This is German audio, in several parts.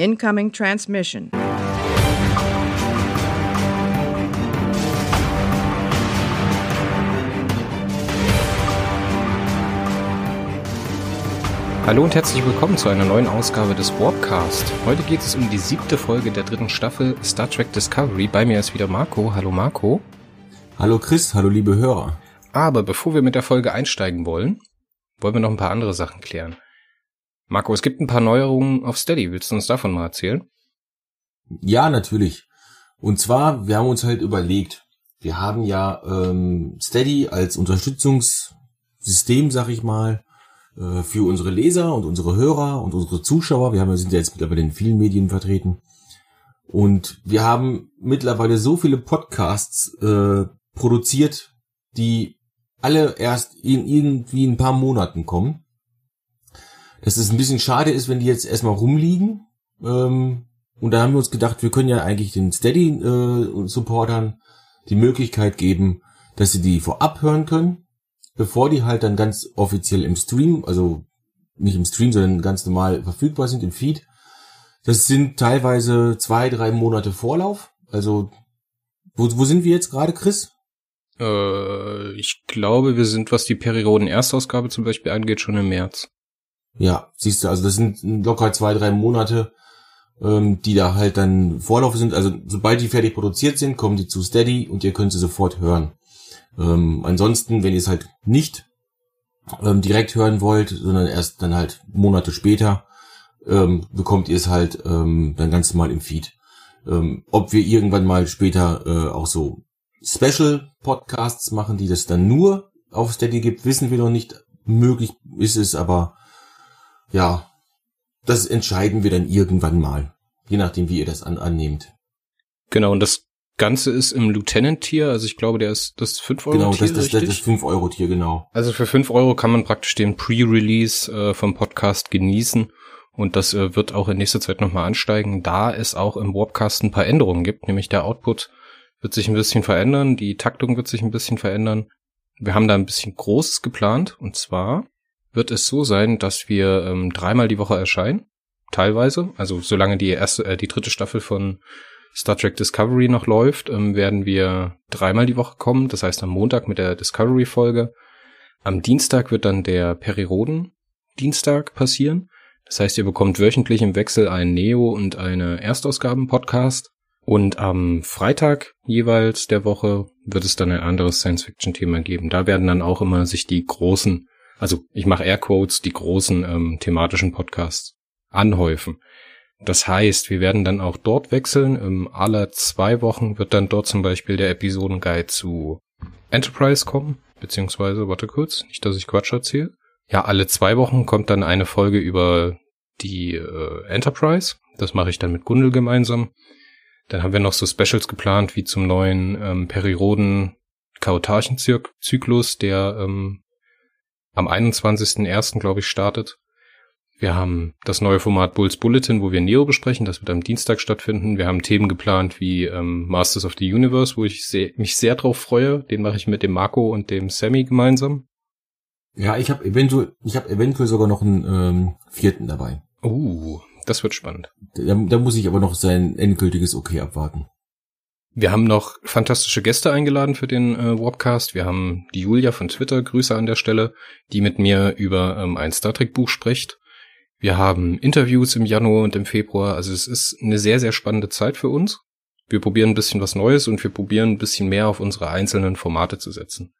Incoming transmission. Hallo und herzlich willkommen zu einer neuen Ausgabe des Warpcast. Heute geht es um die siebte Folge der dritten Staffel Star Trek Discovery. Bei mir ist wieder Marco. Hallo Marco. Hallo Chris, hallo liebe Hörer. Aber bevor wir mit der Folge einsteigen wollen, wollen wir noch ein paar andere Sachen klären. Marco, es gibt ein paar Neuerungen auf Steady. Willst du uns davon mal erzählen? Ja, natürlich. Und zwar, wir haben uns halt überlegt, wir haben ja ähm, Steady als Unterstützungssystem, sag ich mal, äh, für unsere Leser und unsere Hörer und unsere Zuschauer. Wir haben, sind ja jetzt mittlerweile in vielen Medien vertreten. Und wir haben mittlerweile so viele Podcasts äh, produziert, die alle erst in irgendwie ein paar Monaten kommen. Dass es ein bisschen schade ist, wenn die jetzt erstmal rumliegen. Ähm, und da haben wir uns gedacht, wir können ja eigentlich den Steady-Supportern äh, die Möglichkeit geben, dass sie die vorab hören können, bevor die halt dann ganz offiziell im Stream, also nicht im Stream, sondern ganz normal verfügbar sind im Feed. Das sind teilweise zwei, drei Monate Vorlauf. Also, wo, wo sind wir jetzt gerade, Chris? Äh, ich glaube, wir sind, was die Perioden-Erstausgabe zum Beispiel angeht, schon im März. Ja, siehst du, also das sind locker zwei, drei Monate, ähm, die da halt dann Vorlauf sind. Also sobald die fertig produziert sind, kommen die zu Steady und ihr könnt sie sofort hören. Ähm, ansonsten, wenn ihr es halt nicht ähm, direkt hören wollt, sondern erst dann halt Monate später, ähm, bekommt ihr es halt ähm, dann ganz normal im Feed. Ähm, ob wir irgendwann mal später äh, auch so Special Podcasts machen, die das dann nur auf Steady gibt, wissen wir noch nicht. Möglich ist es, aber ja, das entscheiden wir dann irgendwann mal. Je nachdem, wie ihr das an annehmt. Genau, und das Ganze ist im Lieutenant-Tier, also ich glaube, der ist das 5-Euro-Tier. Genau, das, das, das, das 5-Euro-Tier, genau. Also für 5 Euro kann man praktisch den Pre-Release äh, vom Podcast genießen. Und das äh, wird auch in nächster Zeit nochmal ansteigen, da es auch im Warpcast ein paar Änderungen gibt, nämlich der Output wird sich ein bisschen verändern, die Taktung wird sich ein bisschen verändern. Wir haben da ein bisschen Großes geplant und zwar wird es so sein, dass wir ähm, dreimal die Woche erscheinen, teilweise. Also solange die erste, äh, die dritte Staffel von Star Trek Discovery noch läuft, ähm, werden wir dreimal die Woche kommen. Das heißt am Montag mit der Discovery-Folge. Am Dienstag wird dann der Periroden-Dienstag passieren. Das heißt, ihr bekommt wöchentlich im Wechsel einen Neo- und eine Erstausgaben-Podcast. Und am Freitag jeweils der Woche wird es dann ein anderes Science-Fiction-Thema geben. Da werden dann auch immer sich die großen also ich mache Airquotes, die großen ähm, thematischen Podcasts anhäufen. Das heißt, wir werden dann auch dort wechseln. Ähm, alle zwei Wochen wird dann dort zum Beispiel der Episodenguide zu Enterprise kommen, beziehungsweise, warte kurz, nicht, dass ich Quatsch erzähle. Ja, alle zwei Wochen kommt dann eine Folge über die äh, Enterprise. Das mache ich dann mit Gundel gemeinsam. Dann haben wir noch so Specials geplant, wie zum neuen ähm, Perioden Kautarchenzyklus, der ähm, am 21.01. glaube ich startet. Wir haben das neue Format Bulls Bulletin, wo wir Neo besprechen. Das wird am Dienstag stattfinden. Wir haben Themen geplant wie ähm, Masters of the Universe, wo ich sehr, mich sehr drauf freue. Den mache ich mit dem Marco und dem Sammy gemeinsam. Ja, ich habe eventuell, ich habe eventuell sogar noch einen ähm, vierten dabei. Uh, das wird spannend. Da, da muss ich aber noch sein endgültiges Okay abwarten. Wir haben noch fantastische Gäste eingeladen für den äh, Warpcast. Wir haben die Julia von Twitter, Grüße an der Stelle, die mit mir über ähm, ein Star Trek Buch spricht. Wir haben Interviews im Januar und im Februar. Also es ist eine sehr, sehr spannende Zeit für uns. Wir probieren ein bisschen was Neues und wir probieren ein bisschen mehr auf unsere einzelnen Formate zu setzen.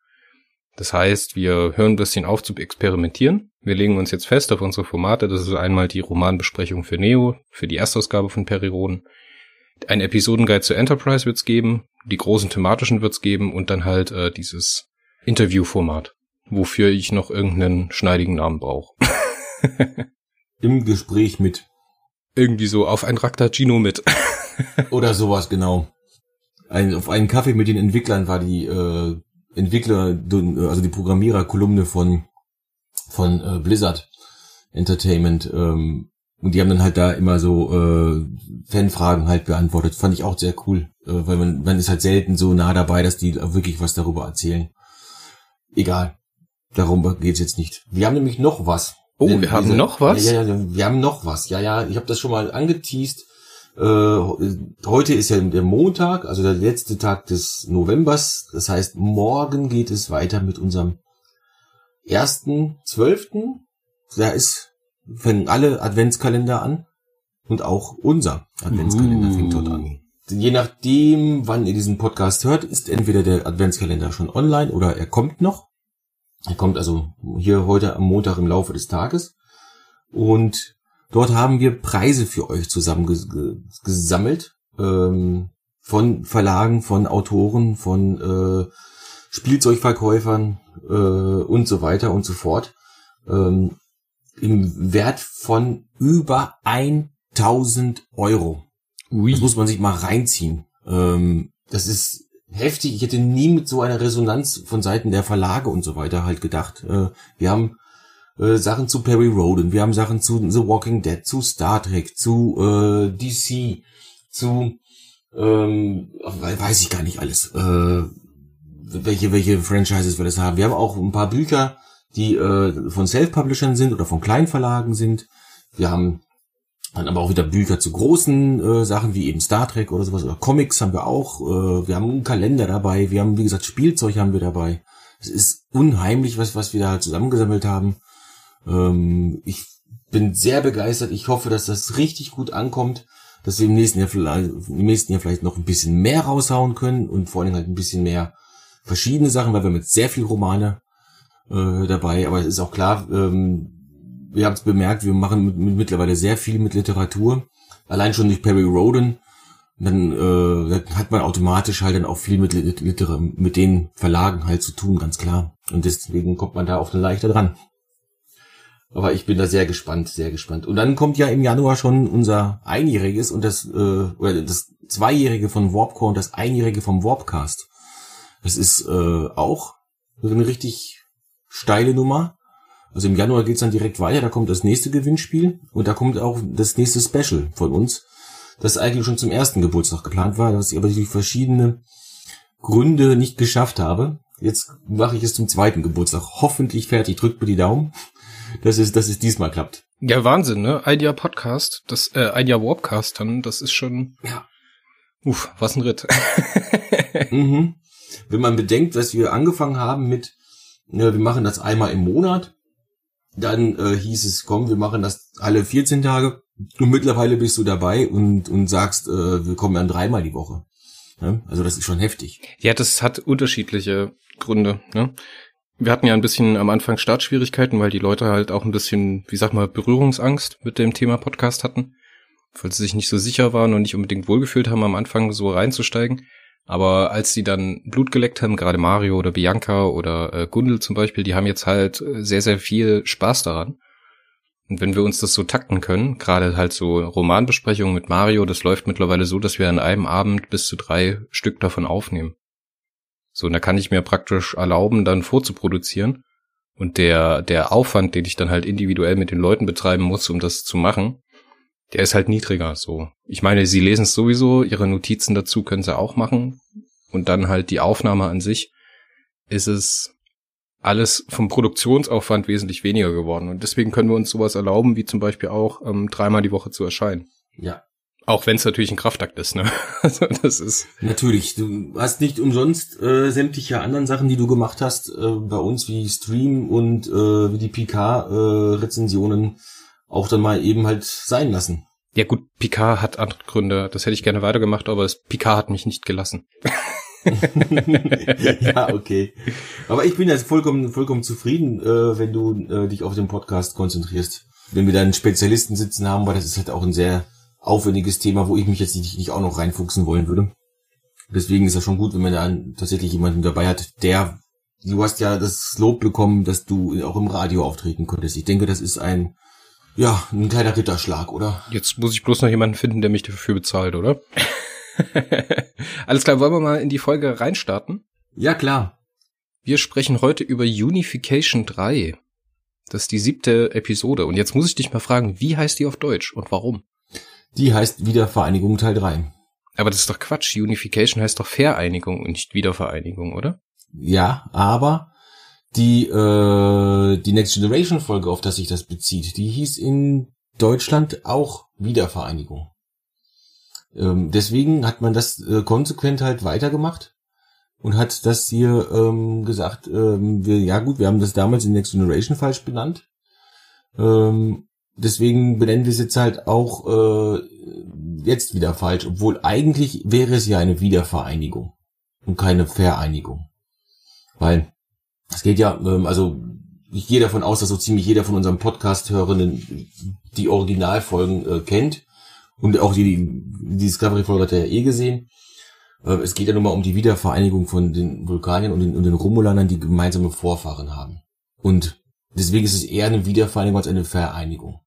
Das heißt, wir hören ein bisschen auf zu experimentieren. Wir legen uns jetzt fest auf unsere Formate. Das ist einmal die Romanbesprechung für Neo, für die Erstausgabe von Periroden. Ein Episodenguide zur Enterprise wird's geben, die großen thematischen wird's geben und dann halt äh, dieses Interviewformat, wofür ich noch irgendeinen schneidigen Namen brauche. Im Gespräch mit. Irgendwie so auf ein Raktagino mit. Oder sowas, genau. Ein, auf einen Kaffee mit den Entwicklern war die äh, Entwickler, also die Programmiererkolumne von von äh, Blizzard Entertainment ähm, und die haben dann halt da immer so äh, Fanfragen halt beantwortet. Fand ich auch sehr cool, äh, weil man, man ist halt selten so nah dabei, dass die wirklich was darüber erzählen. Egal. Darum geht's jetzt nicht. Wir haben nämlich noch was. Oh, wir haben diese, noch was? Ja, ja, ja, wir haben noch was. Ja, ja, ich habe das schon mal angeteased. Äh, heute ist ja der Montag, also der letzte Tag des Novembers. Das heißt, morgen geht es weiter mit unserem ersten zwölften. Da ist, fangen alle Adventskalender an. Und auch unser Adventskalender uh. fängt dort an. Je nachdem, wann ihr diesen Podcast hört, ist entweder der Adventskalender schon online oder er kommt noch. Er kommt also hier heute am Montag im Laufe des Tages. Und dort haben wir Preise für euch zusammengesammelt. Ähm, von Verlagen, von Autoren, von äh, Spielzeugverkäufern äh, und so weiter und so fort. Ähm, Im Wert von über 1000 Euro. Ui. Das muss man sich mal reinziehen. Ähm, das ist heftig. Ich hätte nie mit so einer Resonanz von Seiten der Verlage und so weiter halt gedacht. Äh, wir haben äh, Sachen zu Perry Roden, wir haben Sachen zu The Walking Dead, zu Star Trek, zu äh, DC, zu ähm, weiß ich gar nicht alles, äh, welche welche Franchises wir das haben. Wir haben auch ein paar Bücher, die äh, von Self-Publishern sind oder von Kleinverlagen sind. Wir haben dann aber auch wieder Bücher zu großen äh, Sachen wie eben Star Trek oder sowas oder Comics haben wir auch. Äh, wir haben einen Kalender dabei. Wir haben wie gesagt Spielzeug haben wir dabei. Es ist unheimlich, was was wir da zusammengesammelt haben. Ähm, ich bin sehr begeistert. Ich hoffe, dass das richtig gut ankommt, dass wir im nächsten Jahr vielleicht, im nächsten Jahr vielleicht noch ein bisschen mehr raushauen können und vor allem halt ein bisschen mehr verschiedene Sachen, weil wir mit sehr viel Romane äh, dabei. Aber es ist auch klar. Ähm, ihr habt es bemerkt, wir machen mit, mit, mittlerweile sehr viel mit Literatur. Allein schon durch Perry Roden. Dann äh, hat man automatisch halt dann auch viel mit, Liter mit den Verlagen halt zu tun, ganz klar. Und deswegen kommt man da eine leichter dran. Aber ich bin da sehr gespannt, sehr gespannt. Und dann kommt ja im Januar schon unser Einjähriges und das, äh, oder das Zweijährige von Warpcore und das Einjährige vom Warpcast. Das ist äh, auch eine richtig steile Nummer. Also im Januar geht's dann direkt weiter, da kommt das nächste Gewinnspiel und da kommt auch das nächste Special von uns, das eigentlich schon zum ersten Geburtstag geplant war, das ich aber durch verschiedene Gründe nicht geschafft habe. Jetzt mache ich es zum zweiten Geburtstag hoffentlich fertig. Drückt mir die Daumen, dass es, dass es diesmal klappt. Ja, Wahnsinn, ne? Jahr Podcast, das, äh, Jahr Warpcast dann, das ist schon. Ja. Uff, was ein Ritt. mhm. Wenn man bedenkt, dass wir angefangen haben mit, wir machen das einmal im Monat, dann äh, hieß es, komm, wir machen das alle 14 Tage. Und mittlerweile bist du dabei und, und sagst, äh, wir kommen dann dreimal die Woche. Ja? Also das ist schon heftig. Ja, das hat unterschiedliche Gründe. Ne? Wir hatten ja ein bisschen am Anfang Startschwierigkeiten, weil die Leute halt auch ein bisschen, wie sag mal, Berührungsangst mit dem Thema Podcast hatten. Weil sie sich nicht so sicher waren und nicht unbedingt wohlgefühlt haben, am Anfang so reinzusteigen. Aber als sie dann Blut geleckt haben, gerade Mario oder Bianca oder äh, Gundel zum Beispiel, die haben jetzt halt äh, sehr, sehr viel Spaß daran. Und wenn wir uns das so takten können, gerade halt so Romanbesprechungen mit Mario, das läuft mittlerweile so, dass wir an einem Abend bis zu drei Stück davon aufnehmen. So, und da kann ich mir praktisch erlauben, dann vorzuproduzieren. Und der, der Aufwand, den ich dann halt individuell mit den Leuten betreiben muss, um das zu machen, der ist halt niedriger, so. Ich meine, sie lesen es sowieso, ihre Notizen dazu können sie auch machen. Und dann halt die Aufnahme an sich ist es alles vom Produktionsaufwand wesentlich weniger geworden. Und deswegen können wir uns sowas erlauben, wie zum Beispiel auch ähm, dreimal die Woche zu erscheinen. Ja. Auch wenn es natürlich ein Kraftakt ist, ne? Also das ist. Natürlich, du hast nicht umsonst äh, sämtliche anderen Sachen, die du gemacht hast, äh, bei uns wie Stream und äh, wie die PK-Rezensionen äh, auch dann mal eben halt sein lassen. Ja gut, Picard hat andere Gründe. Das hätte ich gerne weitergemacht, aber das Picard hat mich nicht gelassen. ja, okay. Aber ich bin jetzt vollkommen, vollkommen zufrieden, äh, wenn du äh, dich auf den Podcast konzentrierst. Wenn wir da einen Spezialisten sitzen haben, weil das ist halt auch ein sehr aufwendiges Thema, wo ich mich jetzt nicht, nicht auch noch reinfuchsen wollen würde. Deswegen ist das schon gut, wenn man da tatsächlich jemanden dabei hat, der, du hast ja das Lob bekommen, dass du auch im Radio auftreten konntest. Ich denke, das ist ein ja, ein kleiner Ritterschlag, oder? Jetzt muss ich bloß noch jemanden finden, der mich dafür bezahlt, oder? Alles klar, wollen wir mal in die Folge reinstarten? Ja, klar. Wir sprechen heute über Unification 3. Das ist die siebte Episode. Und jetzt muss ich dich mal fragen, wie heißt die auf Deutsch und warum? Die heißt Wiedervereinigung Teil 3. Aber das ist doch Quatsch. Unification heißt doch Vereinigung und nicht Wiedervereinigung, oder? Ja, aber Die, äh, die Next Generation Folge, auf das sich das bezieht, die hieß in Deutschland auch Wiedervereinigung. Ähm, deswegen hat man das äh, konsequent halt weitergemacht und hat das hier ähm, gesagt, ähm, wir, ja gut, wir haben das damals in Next Generation falsch benannt. Ähm, deswegen benennen wir es jetzt halt auch äh, jetzt wieder falsch, obwohl eigentlich wäre es ja eine Wiedervereinigung und keine Vereinigung. Weil es geht ja, ähm, also ich gehe davon aus, dass so ziemlich jeder von unserem Podcast-Hörenden die Originalfolgen äh, kennt. Und auch die, die Discovery-Folge hat er ja eh gesehen. Äh, es geht ja nun mal um die Wiedervereinigung von den Vulkaniern und den, und den Romulanern, die gemeinsame Vorfahren haben. Und deswegen ist es eher eine Wiedervereinigung als eine Vereinigung.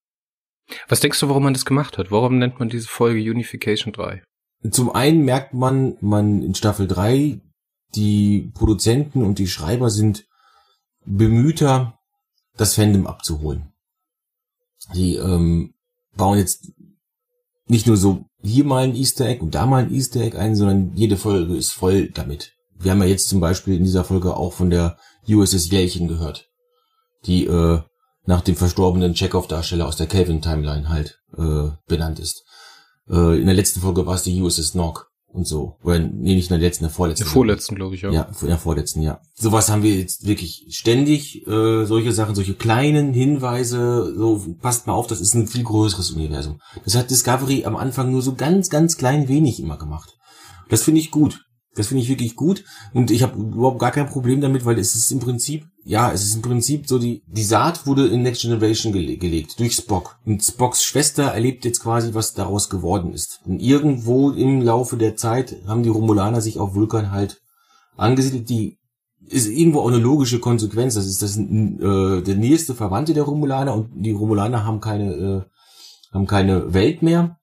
Was denkst du, warum man das gemacht hat? Warum nennt man diese Folge Unification 3? Zum einen merkt man, man in Staffel 3, die Produzenten und die Schreiber sind bemühter, das Fandom abzuholen. Die ähm, bauen jetzt nicht nur so hier mal ein Easter Egg und da mal ein Easter Egg ein, sondern jede Folge ist voll damit. Wir haben ja jetzt zum Beispiel in dieser Folge auch von der USS Jählchen gehört, die äh, nach dem verstorbenen Chekhov-Darsteller aus der Kelvin-Timeline halt äh, benannt ist. Äh, in der letzten Folge war es die USS Nog und so. Oder nee, nicht in der letzten, in der vorletzten. Der vorletzten, glaube ich, ja. Ja, in der vorletzten, ja. Sowas haben wir jetzt wirklich ständig, äh, solche Sachen, solche kleinen Hinweise, so, passt mal auf, das ist ein viel größeres Universum. Das hat Discovery am Anfang nur so ganz, ganz klein wenig immer gemacht. Das finde ich gut. Das finde ich wirklich gut und ich habe überhaupt gar kein Problem damit, weil es ist im Prinzip, ja, es ist im Prinzip so die die Saat wurde in Next Generation gele gelegt durch Spock und Spocks Schwester erlebt jetzt quasi, was daraus geworden ist. Und irgendwo im Laufe der Zeit haben die Romulaner sich auf Vulkan halt angesiedelt, die ist irgendwo auch eine logische Konsequenz. Das ist das äh, der nächste Verwandte der Romulaner und die Romulaner haben keine äh, haben keine Welt mehr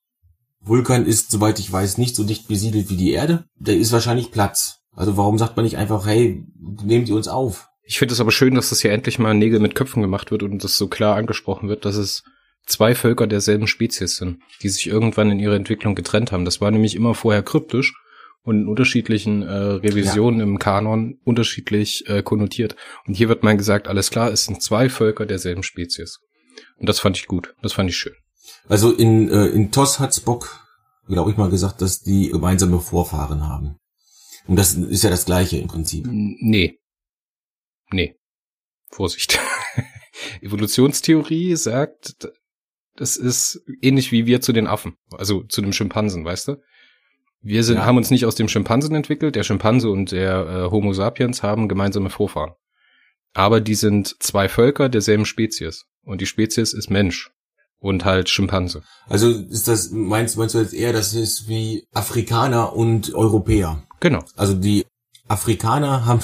Vulkan ist, soweit ich weiß, nicht so dicht besiedelt wie die Erde. Da ist wahrscheinlich Platz. Also warum sagt man nicht einfach, hey, nehmt ihr uns auf? Ich finde es aber schön, dass das hier endlich mal Nägel mit Köpfen gemacht wird und das so klar angesprochen wird, dass es zwei Völker derselben Spezies sind, die sich irgendwann in ihrer Entwicklung getrennt haben. Das war nämlich immer vorher kryptisch und in unterschiedlichen äh, Revisionen ja. im Kanon unterschiedlich äh, konnotiert. Und hier wird mal gesagt, alles klar, es sind zwei Völker derselben Spezies. Und das fand ich gut, das fand ich schön. Also in, äh, in TOS hat Spock, glaube ich mal, gesagt, dass die gemeinsame Vorfahren haben. Und das ist ja das Gleiche im Prinzip. Nee. Nee. Vorsicht. Evolutionstheorie sagt, das ist ähnlich wie wir zu den Affen, also zu dem Schimpansen, weißt du? Wir sind, ja. haben uns nicht aus dem Schimpansen entwickelt. Der Schimpanse und der äh, Homo sapiens haben gemeinsame Vorfahren. Aber die sind zwei Völker derselben Spezies. Und die Spezies ist Mensch und halt Schimpanse. Also ist das, meinst, meinst du jetzt eher, das ist wie Afrikaner und Europäer? Genau. Also die Afrikaner haben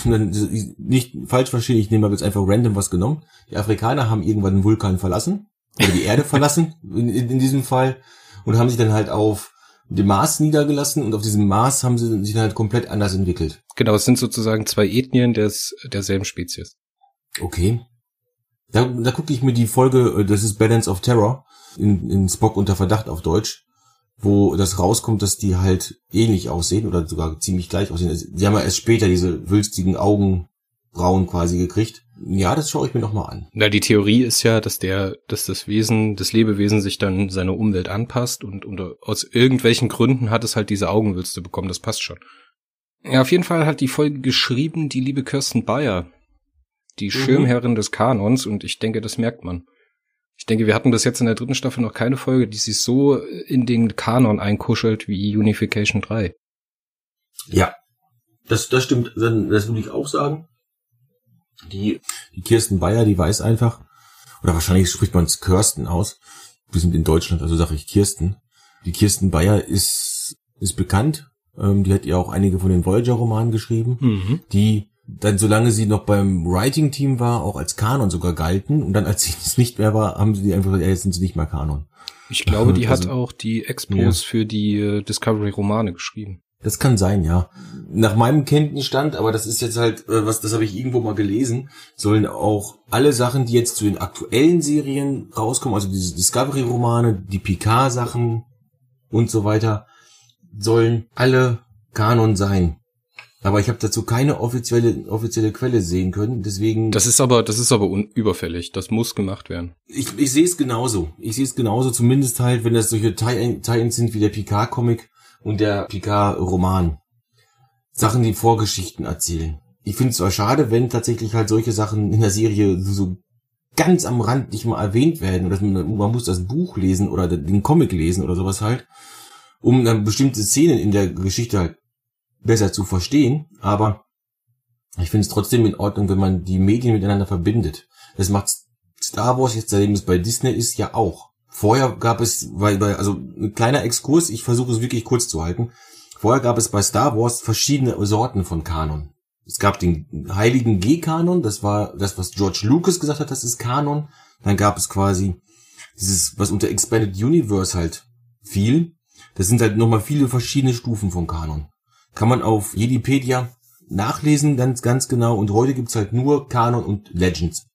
nicht falsch verstehen, ich nehme jetzt einfach random was genommen. Die Afrikaner haben irgendwann den Vulkan verlassen, oder die Erde verlassen, in, in, in, diesem Fall, und haben sich dann halt auf dem Mars niedergelassen und auf diesem Mars haben sie sich dann halt komplett anders entwickelt. Genau, es sind sozusagen zwei Ethnien des, derselben Spezies. Okay. Da, da gucke ich mir die Folge, äh, das ist Balance of Terror, in, in Spock unter Verdacht auf Deutsch, wo das rauskommt, dass die halt ähnlich aussehen oder sogar ziemlich gleich aussehen. Sie haben ja erst später diese wülstigen Augenbrauen quasi gekriegt. Ja, das schaue ich mir noch mal an. Na, die Theorie ist ja, dass der, dass das Wesen, das Lebewesen sich dann seiner Umwelt anpasst und, und aus irgendwelchen Gründen hat es halt diese Augenwülste bekommen. Das passt schon. Ja, auf jeden Fall hat die Folge geschrieben, die liebe Kirsten Bayer, die mhm. Schirmherrin des Kanons und ich denke, das merkt man. Ich denke, wir hatten bis jetzt in der dritten Staffel noch keine Folge, die sich so in den Kanon einkuschelt wie Unification 3. Ja, das, das stimmt. Das würde ich auch sagen. Die, die Kirsten Bayer, die weiß einfach, oder wahrscheinlich spricht man es Kirsten aus. Wir sind in Deutschland, also sage ich Kirsten. Die Kirsten Bayer ist, ist bekannt. Ähm, die hat ja auch einige von den Voyager-Romanen geschrieben. Mhm. Die dann solange sie noch beim Writing-Team war, auch als Kanon sogar galten. Und dann, als sie es nicht mehr war, haben sie die einfach, ja, jetzt sind sie nicht mehr Kanon. Ich glaube, die also, hat auch die Expos ja. für die äh, Discovery-Romane geschrieben. Das kann sein, ja. Nach meinem Kenntnisstand, aber das ist jetzt halt, äh, was, das habe ich irgendwo mal gelesen, sollen auch alle Sachen, die jetzt zu den aktuellen Serien rauskommen, also diese Discovery-Romane, die Picard-Sachen und so weiter, sollen alle Kanon sein. Aber ich habe dazu keine offizielle offizielle Quelle sehen können, deswegen. Das ist aber das ist aber überfällig. Das muss gemacht werden. Ich, ich sehe es genauso. Ich sehe es genauso, zumindest halt, wenn das solche Tie-Ins sind wie der Picard-Comic und der Picard-Roman. Sachen, die Vorgeschichten erzählen. Ich finde es zwar schade, wenn tatsächlich halt solche Sachen in der Serie so ganz am Rand nicht mal erwähnt werden. Oder man muss das Buch lesen oder den Comic lesen oder sowas halt, um dann bestimmte Szenen in der Geschichte halt besser zu verstehen. Aber ich finde es trotzdem in Ordnung, wenn man die Medien miteinander verbindet. Das macht Star Wars jetzt, seitdem es bei Disney ist, ja auch. Vorher gab es, weil, also ein kleiner Exkurs, ich versuche es wirklich kurz zu halten. Vorher gab es bei Star Wars verschiedene Sorten von Kanon. Es gab den heiligen G-Kanon, das war das, was George Lucas gesagt hat, das ist Kanon. Dann gab es quasi dieses, was unter Expanded Universe halt fiel. Das sind halt nochmal viele verschiedene Stufen von Kanon. Kann man auf Jedipedia nachlesen, ganz, ganz genau. Und heute gibt's halt nur Kanon und Legends.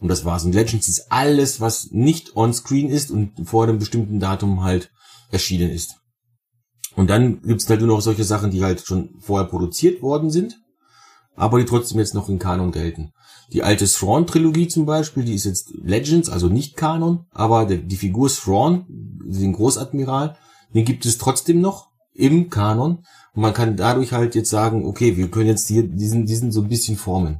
Und das war's. Und Legends ist alles, was nicht on-screen ist und vor einem bestimmten Datum halt erschienen ist. Und dann gibt's halt nur noch solche Sachen, die halt schon vorher produziert worden sind, aber die trotzdem jetzt noch in Kanon gelten. Die alte Thrawn-Trilogie zum Beispiel, die ist jetzt Legends, also nicht Kanon, aber die Figur Thrawn, den Großadmiral, den gibt es trotzdem noch im Kanon. Und man kann dadurch halt jetzt sagen, okay, wir können jetzt hier diesen, diesen so ein bisschen formen.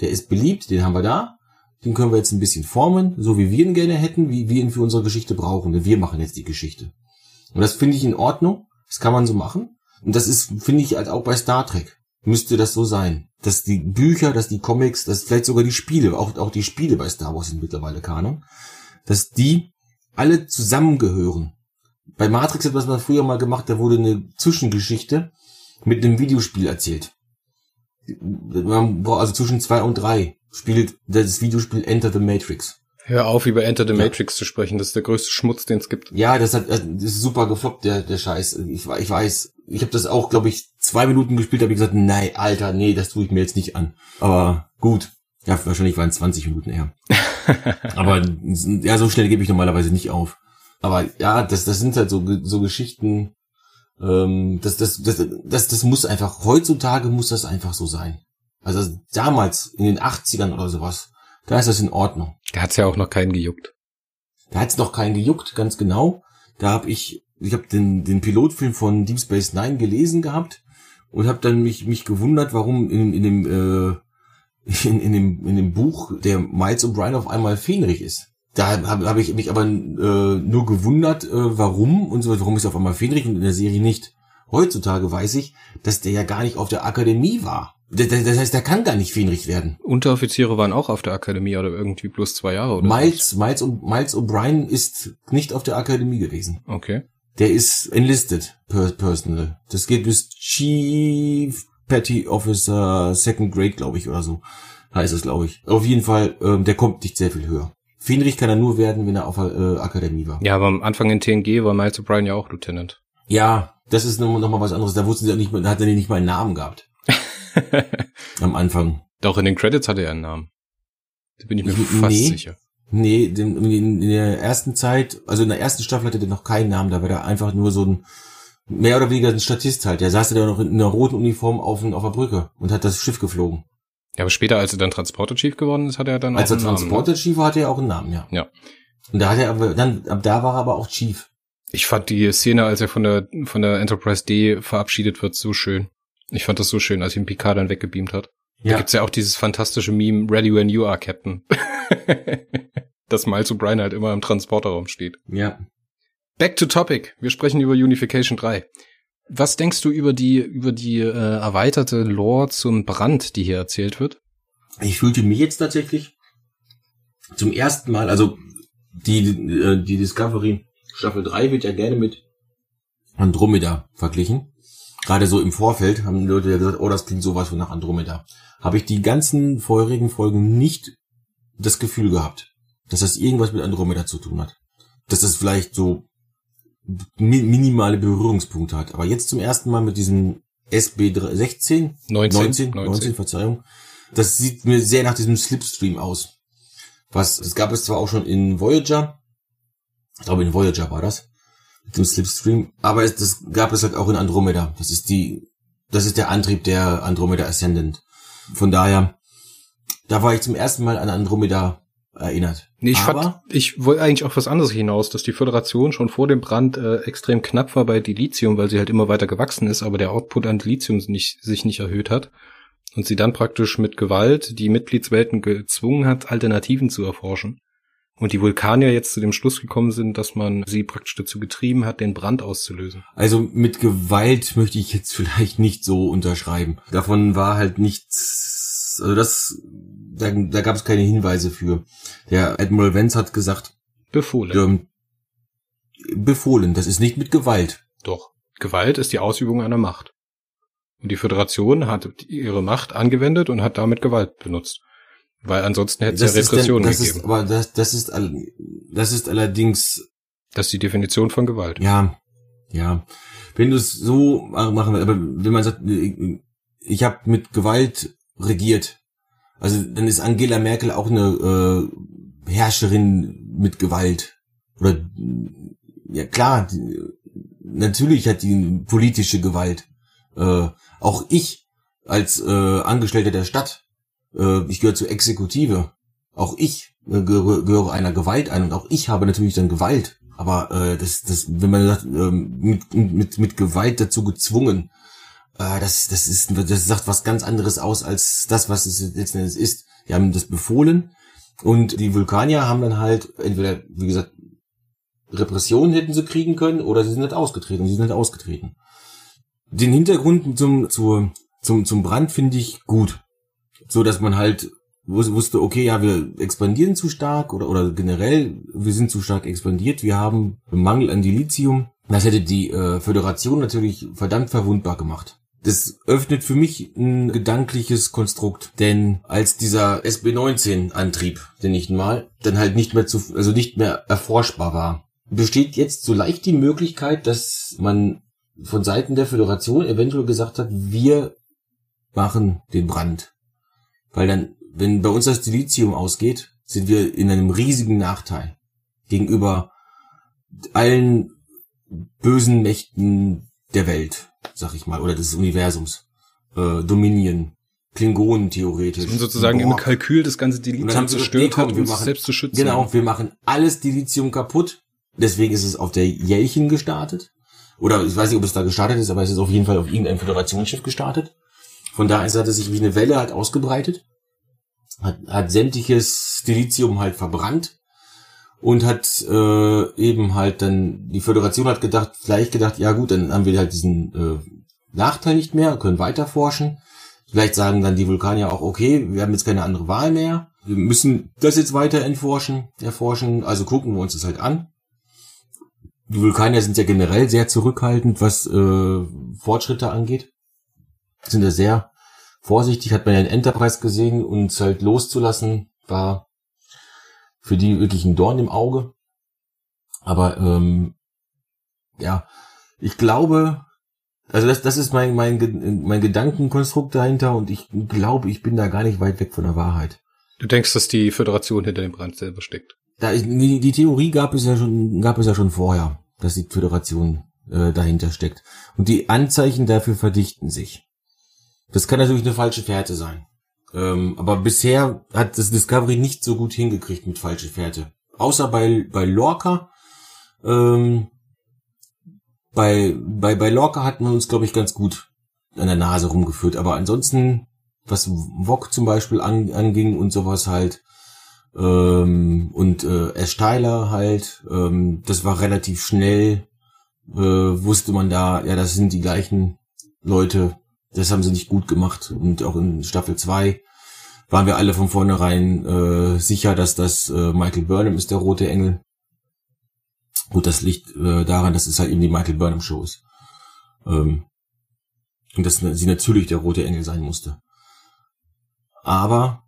Der ist beliebt, den haben wir da. Den können wir jetzt ein bisschen formen, so wie wir ihn gerne hätten, wie wir ihn für unsere Geschichte brauchen. Denn wir machen jetzt die Geschichte. Und das finde ich in Ordnung. Das kann man so machen. Und das ist, finde ich, halt auch bei Star Trek. Müsste das so sein. Dass die Bücher, dass die Comics, dass vielleicht sogar die Spiele, auch, auch die Spiele bei Star Wars sind mittlerweile Kanon, dass die alle zusammengehören. Bei Matrix hat was man früher mal gemacht, da wurde eine Zwischengeschichte mit einem Videospiel erzählt. Also zwischen zwei und drei spielt das Videospiel Enter the Matrix. Hör auf, über Enter the Matrix zu sprechen. Das ist der größte Schmutz, den es gibt. Ja, das hat das ist super gefloppt, der, der Scheiß. Ich, ich weiß, ich habe das auch, glaube ich, zwei Minuten gespielt, habe ich gesagt, nein, Alter, nee, das tue ich mir jetzt nicht an. Aber gut. Ja, wahrscheinlich waren es 20 Minuten eher. Aber ja, so schnell gebe ich normalerweise nicht auf. Aber ja, das, das sind halt so, so Geschichten, ähm, das, das, das, das, das muss einfach, heutzutage muss das einfach so sein. Also damals, in den 80ern oder sowas, da ist das in Ordnung. Da hat's ja auch noch keinen gejuckt. Da hat's noch keinen gejuckt, ganz genau. Da habe ich, ich habe den, den Pilotfilm von Deep Space Nine gelesen gehabt und habe dann mich, mich gewundert, warum in, in dem äh, in, in, dem, in dem Buch der Miles O'Brien auf einmal fähnrig ist. Da habe hab ich mich aber äh, nur gewundert, äh, warum und so, warum ist er auf einmal fähnrig und in der Serie nicht. Heutzutage weiß ich, dass der ja gar nicht auf der Akademie war. Das, das heißt, der kann gar nicht Fähnrich werden. Unteroffiziere waren auch auf der Akademie oder irgendwie bloß zwei Jahre oder Miles, so. Miles, Miles O'Brien ist nicht auf der Akademie gewesen. Okay. Der ist enlisted per personal. Das geht bis Chief Petty Officer Second Grade, glaube ich, oder so. Heißt es, glaube ich. Auf jeden Fall, ähm, der kommt nicht sehr viel höher. Fähnrich kann er nur werden, wenn er auf der äh, Akademie war. Ja, aber am Anfang in TNG war Miles O'Brien ja auch Lieutenant. Ja, das ist nochmal noch mal was anderes. Da wussten sie auch nicht, da hat er nicht mal einen Namen gehabt. Am Anfang. Doch, in den Credits hatte er einen Namen. Da bin ich mir ich, fast nee, sicher. Nee, in, in, der ersten Zeit, also in der ersten Staffel hatte der noch keinen Namen, da war er einfach nur so ein, mehr oder weniger ein Statist halt. Der saß da noch in einer roten Uniform auf, auf der Brücke und hat das Schiff geflogen. Ja, aber später, als er dann Transporter Chief geworden ist, hat er dann als auch einen Namen. Als er Transporter Chief war, hatte er auch einen Namen, ja. Ja. Und da hat er aber, dann, da war er aber auch Chief. Ich fand die Szene, als er von der, von der Enterprise D verabschiedet wird, so schön. Ich fand das so schön, als ihn Picard dann weggebeamt hat. Ja. Da gibt's ja auch dieses fantastische Meme, Ready when you are Captain. Dass Miles O'Brien halt immer im Transporterraum steht. Ja. Back to topic. Wir sprechen über Unification 3. Was denkst du über die, über die äh, erweiterte Lore zum Brand, die hier erzählt wird? Ich fühlte mich jetzt tatsächlich zum ersten Mal, also die, äh, die Discovery Staffel 3 wird ja gerne mit Andromeda verglichen gerade so im Vorfeld haben die Leute ja gesagt, oh, das klingt sowas von nach Andromeda. Habe ich die ganzen vorherigen Folgen nicht das Gefühl gehabt, dass das irgendwas mit Andromeda zu tun hat. Dass das vielleicht so mi minimale Berührungspunkte hat. Aber jetzt zum ersten Mal mit diesem SB16, 19, 19, 19, 19, Verzeihung. Das sieht mir sehr nach diesem Slipstream aus. Was, es gab es zwar auch schon in Voyager, ich glaube in Voyager war das, dem Slipstream. Aber es, das gab es halt auch in Andromeda. Das ist die das ist der Antrieb der Andromeda Ascendant. Von daher, da war ich zum ersten Mal an Andromeda erinnert. Nee, ich, fand, ich wollte eigentlich auch was anderes hinaus, dass die Föderation schon vor dem Brand äh, extrem knapp war bei Dilithium, weil sie halt immer weiter gewachsen ist, aber der Output an Dilithium nicht, sich nicht erhöht hat. Und sie dann praktisch mit Gewalt die Mitgliedswelten gezwungen hat, Alternativen zu erforschen. Und die Vulkanier jetzt zu dem Schluss gekommen sind, dass man sie praktisch dazu getrieben hat, den Brand auszulösen. Also mit Gewalt möchte ich jetzt vielleicht nicht so unterschreiben. Davon war halt nichts, also das, da, da gab es keine Hinweise für. Der Admiral Vance hat gesagt, befohlen. Ähm, befohlen, das ist nicht mit Gewalt. Doch. Gewalt ist die Ausübung einer Macht. Und die Föderation hat ihre Macht angewendet und hat damit Gewalt benutzt. Weil ansonsten hätte es ja Repressionen denn, das gegeben. Ist, aber das, das ist, das ist allerdings. Das ist die Definition von Gewalt. Ja, ja. Wenn du es so machen willst, aber wenn man sagt, ich habe mit Gewalt regiert, also dann ist Angela Merkel auch eine äh, Herrscherin mit Gewalt. Oder ja klar, die, natürlich hat die politische Gewalt. Äh, auch ich als äh, Angestellter der Stadt äh, ich gehöre zur Exekutive. Auch ich äh, gehöre, gehöre einer Gewalt ein und auch ich habe natürlich dann Gewalt. Aber äh, das, das, wenn man sagt, äh, mit, mit, mit Gewalt dazu gezwungen, äh, das, das ist, das sagt was ganz anderes aus als das, was es letzten ist. Die haben das befohlen und die Vulkanier haben dann halt entweder, wie gesagt, Repressionen hätten sie kriegen können oder sie sind nicht ausgetreten. Sie sind nicht ausgetreten. Den Hintergrund zum, zur, zum, zum Brand finde ich gut so dass man halt wusste, okay, ja, wir expandieren zu stark oder, oder generell, wir sind zu stark expandiert, wir haben Mangel an Dilithium. Das hätte die äh, Föderation natürlich verdammt verwundbar gemacht. Das öffnet für mich ein gedankliches Konstrukt, denn als dieser SB19-Antrieb, den ich mal, dann halt nicht mehr zu, also nicht mehr erforschbar war, besteht jetzt so leicht die Möglichkeit, dass man von Seiten der Föderation eventuell gesagt hat, wir machen den Brand. Weil dann, wenn bei uns das Dilithium ausgeht, sind wir in einem riesigen Nachteil gegenüber allen bösen Mächten der Welt, sag ich mal, oder des Universums. Äh, Dominion, Klingonen theoretisch. Und sozusagen Borg. im Kalkül das ganze Dilithium zerstört hat, um machen, selbst zu schützen. Genau, wir machen alles Dilithium kaputt. Deswegen ist es auf der Jelchen gestartet. Oder ich weiß nicht, ob es da gestartet ist, aber es ist auf jeden Fall auf irgendein Föderationsschiff gestartet. Von da ist hat es sich wie eine Welle halt ausgebreitet, hat, hat sämtliches Silizium halt verbrannt und hat äh, eben halt dann, die Föderation hat gedacht, vielleicht gedacht, ja gut, dann haben wir halt diesen äh, Nachteil nicht mehr, können weiter forschen. Vielleicht sagen dann die Vulkanier auch, okay, wir haben jetzt keine andere Wahl mehr. Wir müssen das jetzt weiter entforschen, erforschen, also gucken wir uns das halt an. Die Vulkanier sind ja generell sehr zurückhaltend, was äh, Fortschritte angeht sind da sehr vorsichtig, hat man ja in Enterprise gesehen, uns halt loszulassen, war für die wirklich ein Dorn im Auge. Aber ähm, ja, ich glaube, also das, das ist mein, mein, mein Gedankenkonstrukt dahinter und ich glaube, ich bin da gar nicht weit weg von der Wahrheit. Du denkst, dass die Föderation hinter dem Brand selber steckt? Da, die, die Theorie gab es ja schon, gab es ja schon vorher, dass die Föderation äh, dahinter steckt. Und die Anzeichen dafür verdichten sich. Das kann natürlich eine falsche Fährte sein. Ähm, aber bisher hat das Discovery nicht so gut hingekriegt mit falsche Fährte. Außer bei, bei Lorca. Ähm, bei, bei, bei Lorca hatten wir uns, glaube ich, ganz gut an der Nase rumgeführt. Aber ansonsten, was Wok zum Beispiel an, anging und sowas halt, ähm, und äh, Ersteiler halt, ähm, das war relativ schnell, äh, wusste man da, ja, das sind die gleichen Leute, das haben sie nicht gut gemacht. Und auch in Staffel 2 waren wir alle von vornherein äh, sicher, dass das äh, Michael Burnham ist, der rote Engel. Gut, das liegt äh, daran, dass es halt eben die Michael Burnham Show ist. Ähm, und dass sie natürlich der rote Engel sein musste. Aber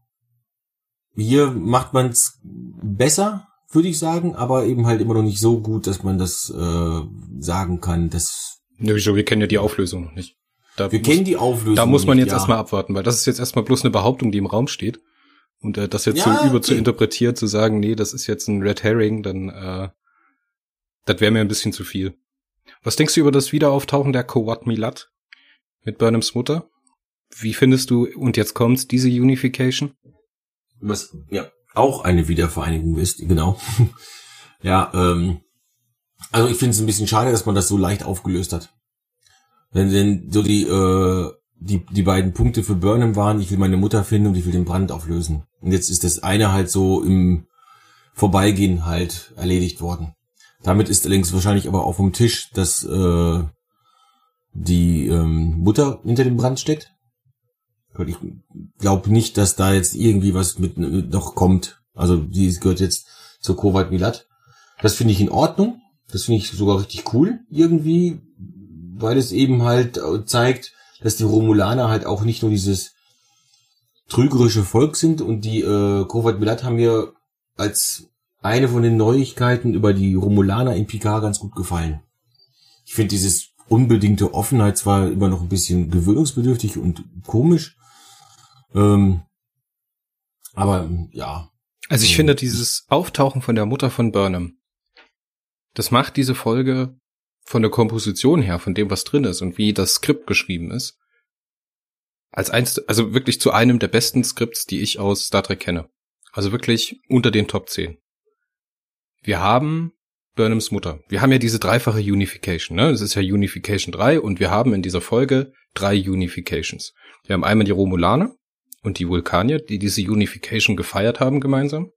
hier macht man es besser, würde ich sagen, aber eben halt immer noch nicht so gut, dass man das äh, sagen kann, dass. Ja, wieso? Wir kennen ja die Auflösung noch nicht. Da wir muss, kennen die Auflösung. Da muss man jetzt ja. erstmal abwarten, weil das ist jetzt erstmal bloß eine Behauptung, die im Raum steht. Und äh, das jetzt ja, so über okay. zu interpretieren, zu sagen, nee, das ist jetzt ein Red Herring, dann äh, das wäre mir ein bisschen zu viel. Was denkst du über das Wiederauftauchen der Kowat Milat? mit Burnhams Mutter. Wie findest du, und jetzt kommt's, diese Unification? Was, ja, auch eine Wiedervereinigung ist, genau. ja, ähm, also ich finde es ein bisschen schade, dass man das so leicht aufgelöst hat. Wenn denn so die, äh, die, die beiden Punkte für Burnham waren, ich will meine Mutter finden und ich will den Brand auflösen. Und jetzt ist das eine halt so im Vorbeigehen halt erledigt worden. Damit ist allerdings wahrscheinlich aber auch vom Tisch, dass äh, die ähm, Mutter hinter dem Brand steckt. Ich glaube nicht, dass da jetzt irgendwie was mit noch kommt. Also die gehört jetzt zur Kovat Milat. Das finde ich in Ordnung. Das finde ich sogar richtig cool irgendwie, weil es eben halt zeigt, dass die Romulaner halt auch nicht nur dieses trügerische Volk sind und die äh, Kovat Milat haben mir als eine von den Neuigkeiten über die Romulaner in Picard ganz gut gefallen. Ich finde dieses unbedingte Offenheit zwar immer noch ein bisschen gewöhnungsbedürftig und komisch, ähm, aber ja. Also ich finde dieses Auftauchen von der Mutter von Burnham, das macht diese Folge von der Komposition her, von dem, was drin ist und wie das Skript geschrieben ist, als eins, also wirklich zu einem der besten Skripts, die ich aus Star Trek kenne. Also wirklich unter den Top 10. Wir haben Burnhams Mutter. Wir haben ja diese dreifache Unification, ne? Das ist ja Unification 3 und wir haben in dieser Folge drei Unifications. Wir haben einmal die Romulaner und die Vulkanier, die diese Unification gefeiert haben gemeinsam.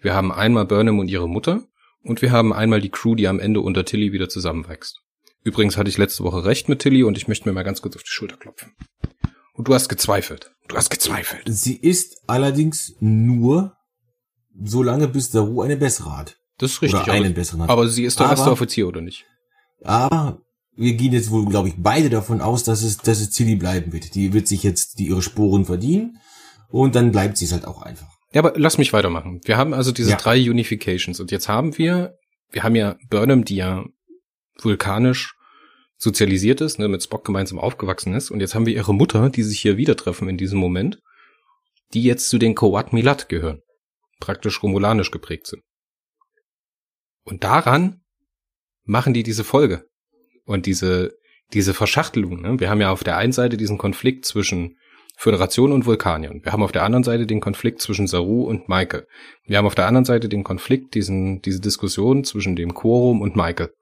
Wir haben einmal Burnham und ihre Mutter und wir haben einmal die Crew, die am Ende unter Tilly wieder zusammenwächst. Übrigens hatte ich letzte Woche recht mit Tilly und ich möchte mir mal ganz kurz auf die Schulter klopfen. Und du hast gezweifelt. Du hast gezweifelt. Sie ist allerdings nur so lange, bis Daru eine bessere hat. Das ist richtig. Oder einen besseren hat. Aber sie ist der erste Offizier, oder nicht? Aber wir gehen jetzt wohl, glaube ich, beide davon aus, dass es, dass es Tilly bleiben wird. Die wird sich jetzt die ihre Sporen verdienen und dann bleibt sie es halt auch einfach. Ja, aber lass mich weitermachen. Wir haben also diese ja. drei Unifications und jetzt haben wir, wir haben ja Burnham, die ja vulkanisch sozialisiert ist, ne, mit Spock gemeinsam aufgewachsen ist und jetzt haben wir ihre Mutter, die sich hier wieder treffen in diesem Moment, die jetzt zu den Kowat Milat gehören, praktisch romulanisch geprägt sind. Und daran machen die diese Folge und diese diese Verschachtelung. Ne? Wir haben ja auf der einen Seite diesen Konflikt zwischen Föderation und Vulkaniern. Wir haben auf der anderen Seite den Konflikt zwischen Saru und Michael. Wir haben auf der anderen Seite den Konflikt, diesen, diese Diskussion zwischen dem Quorum und Michael.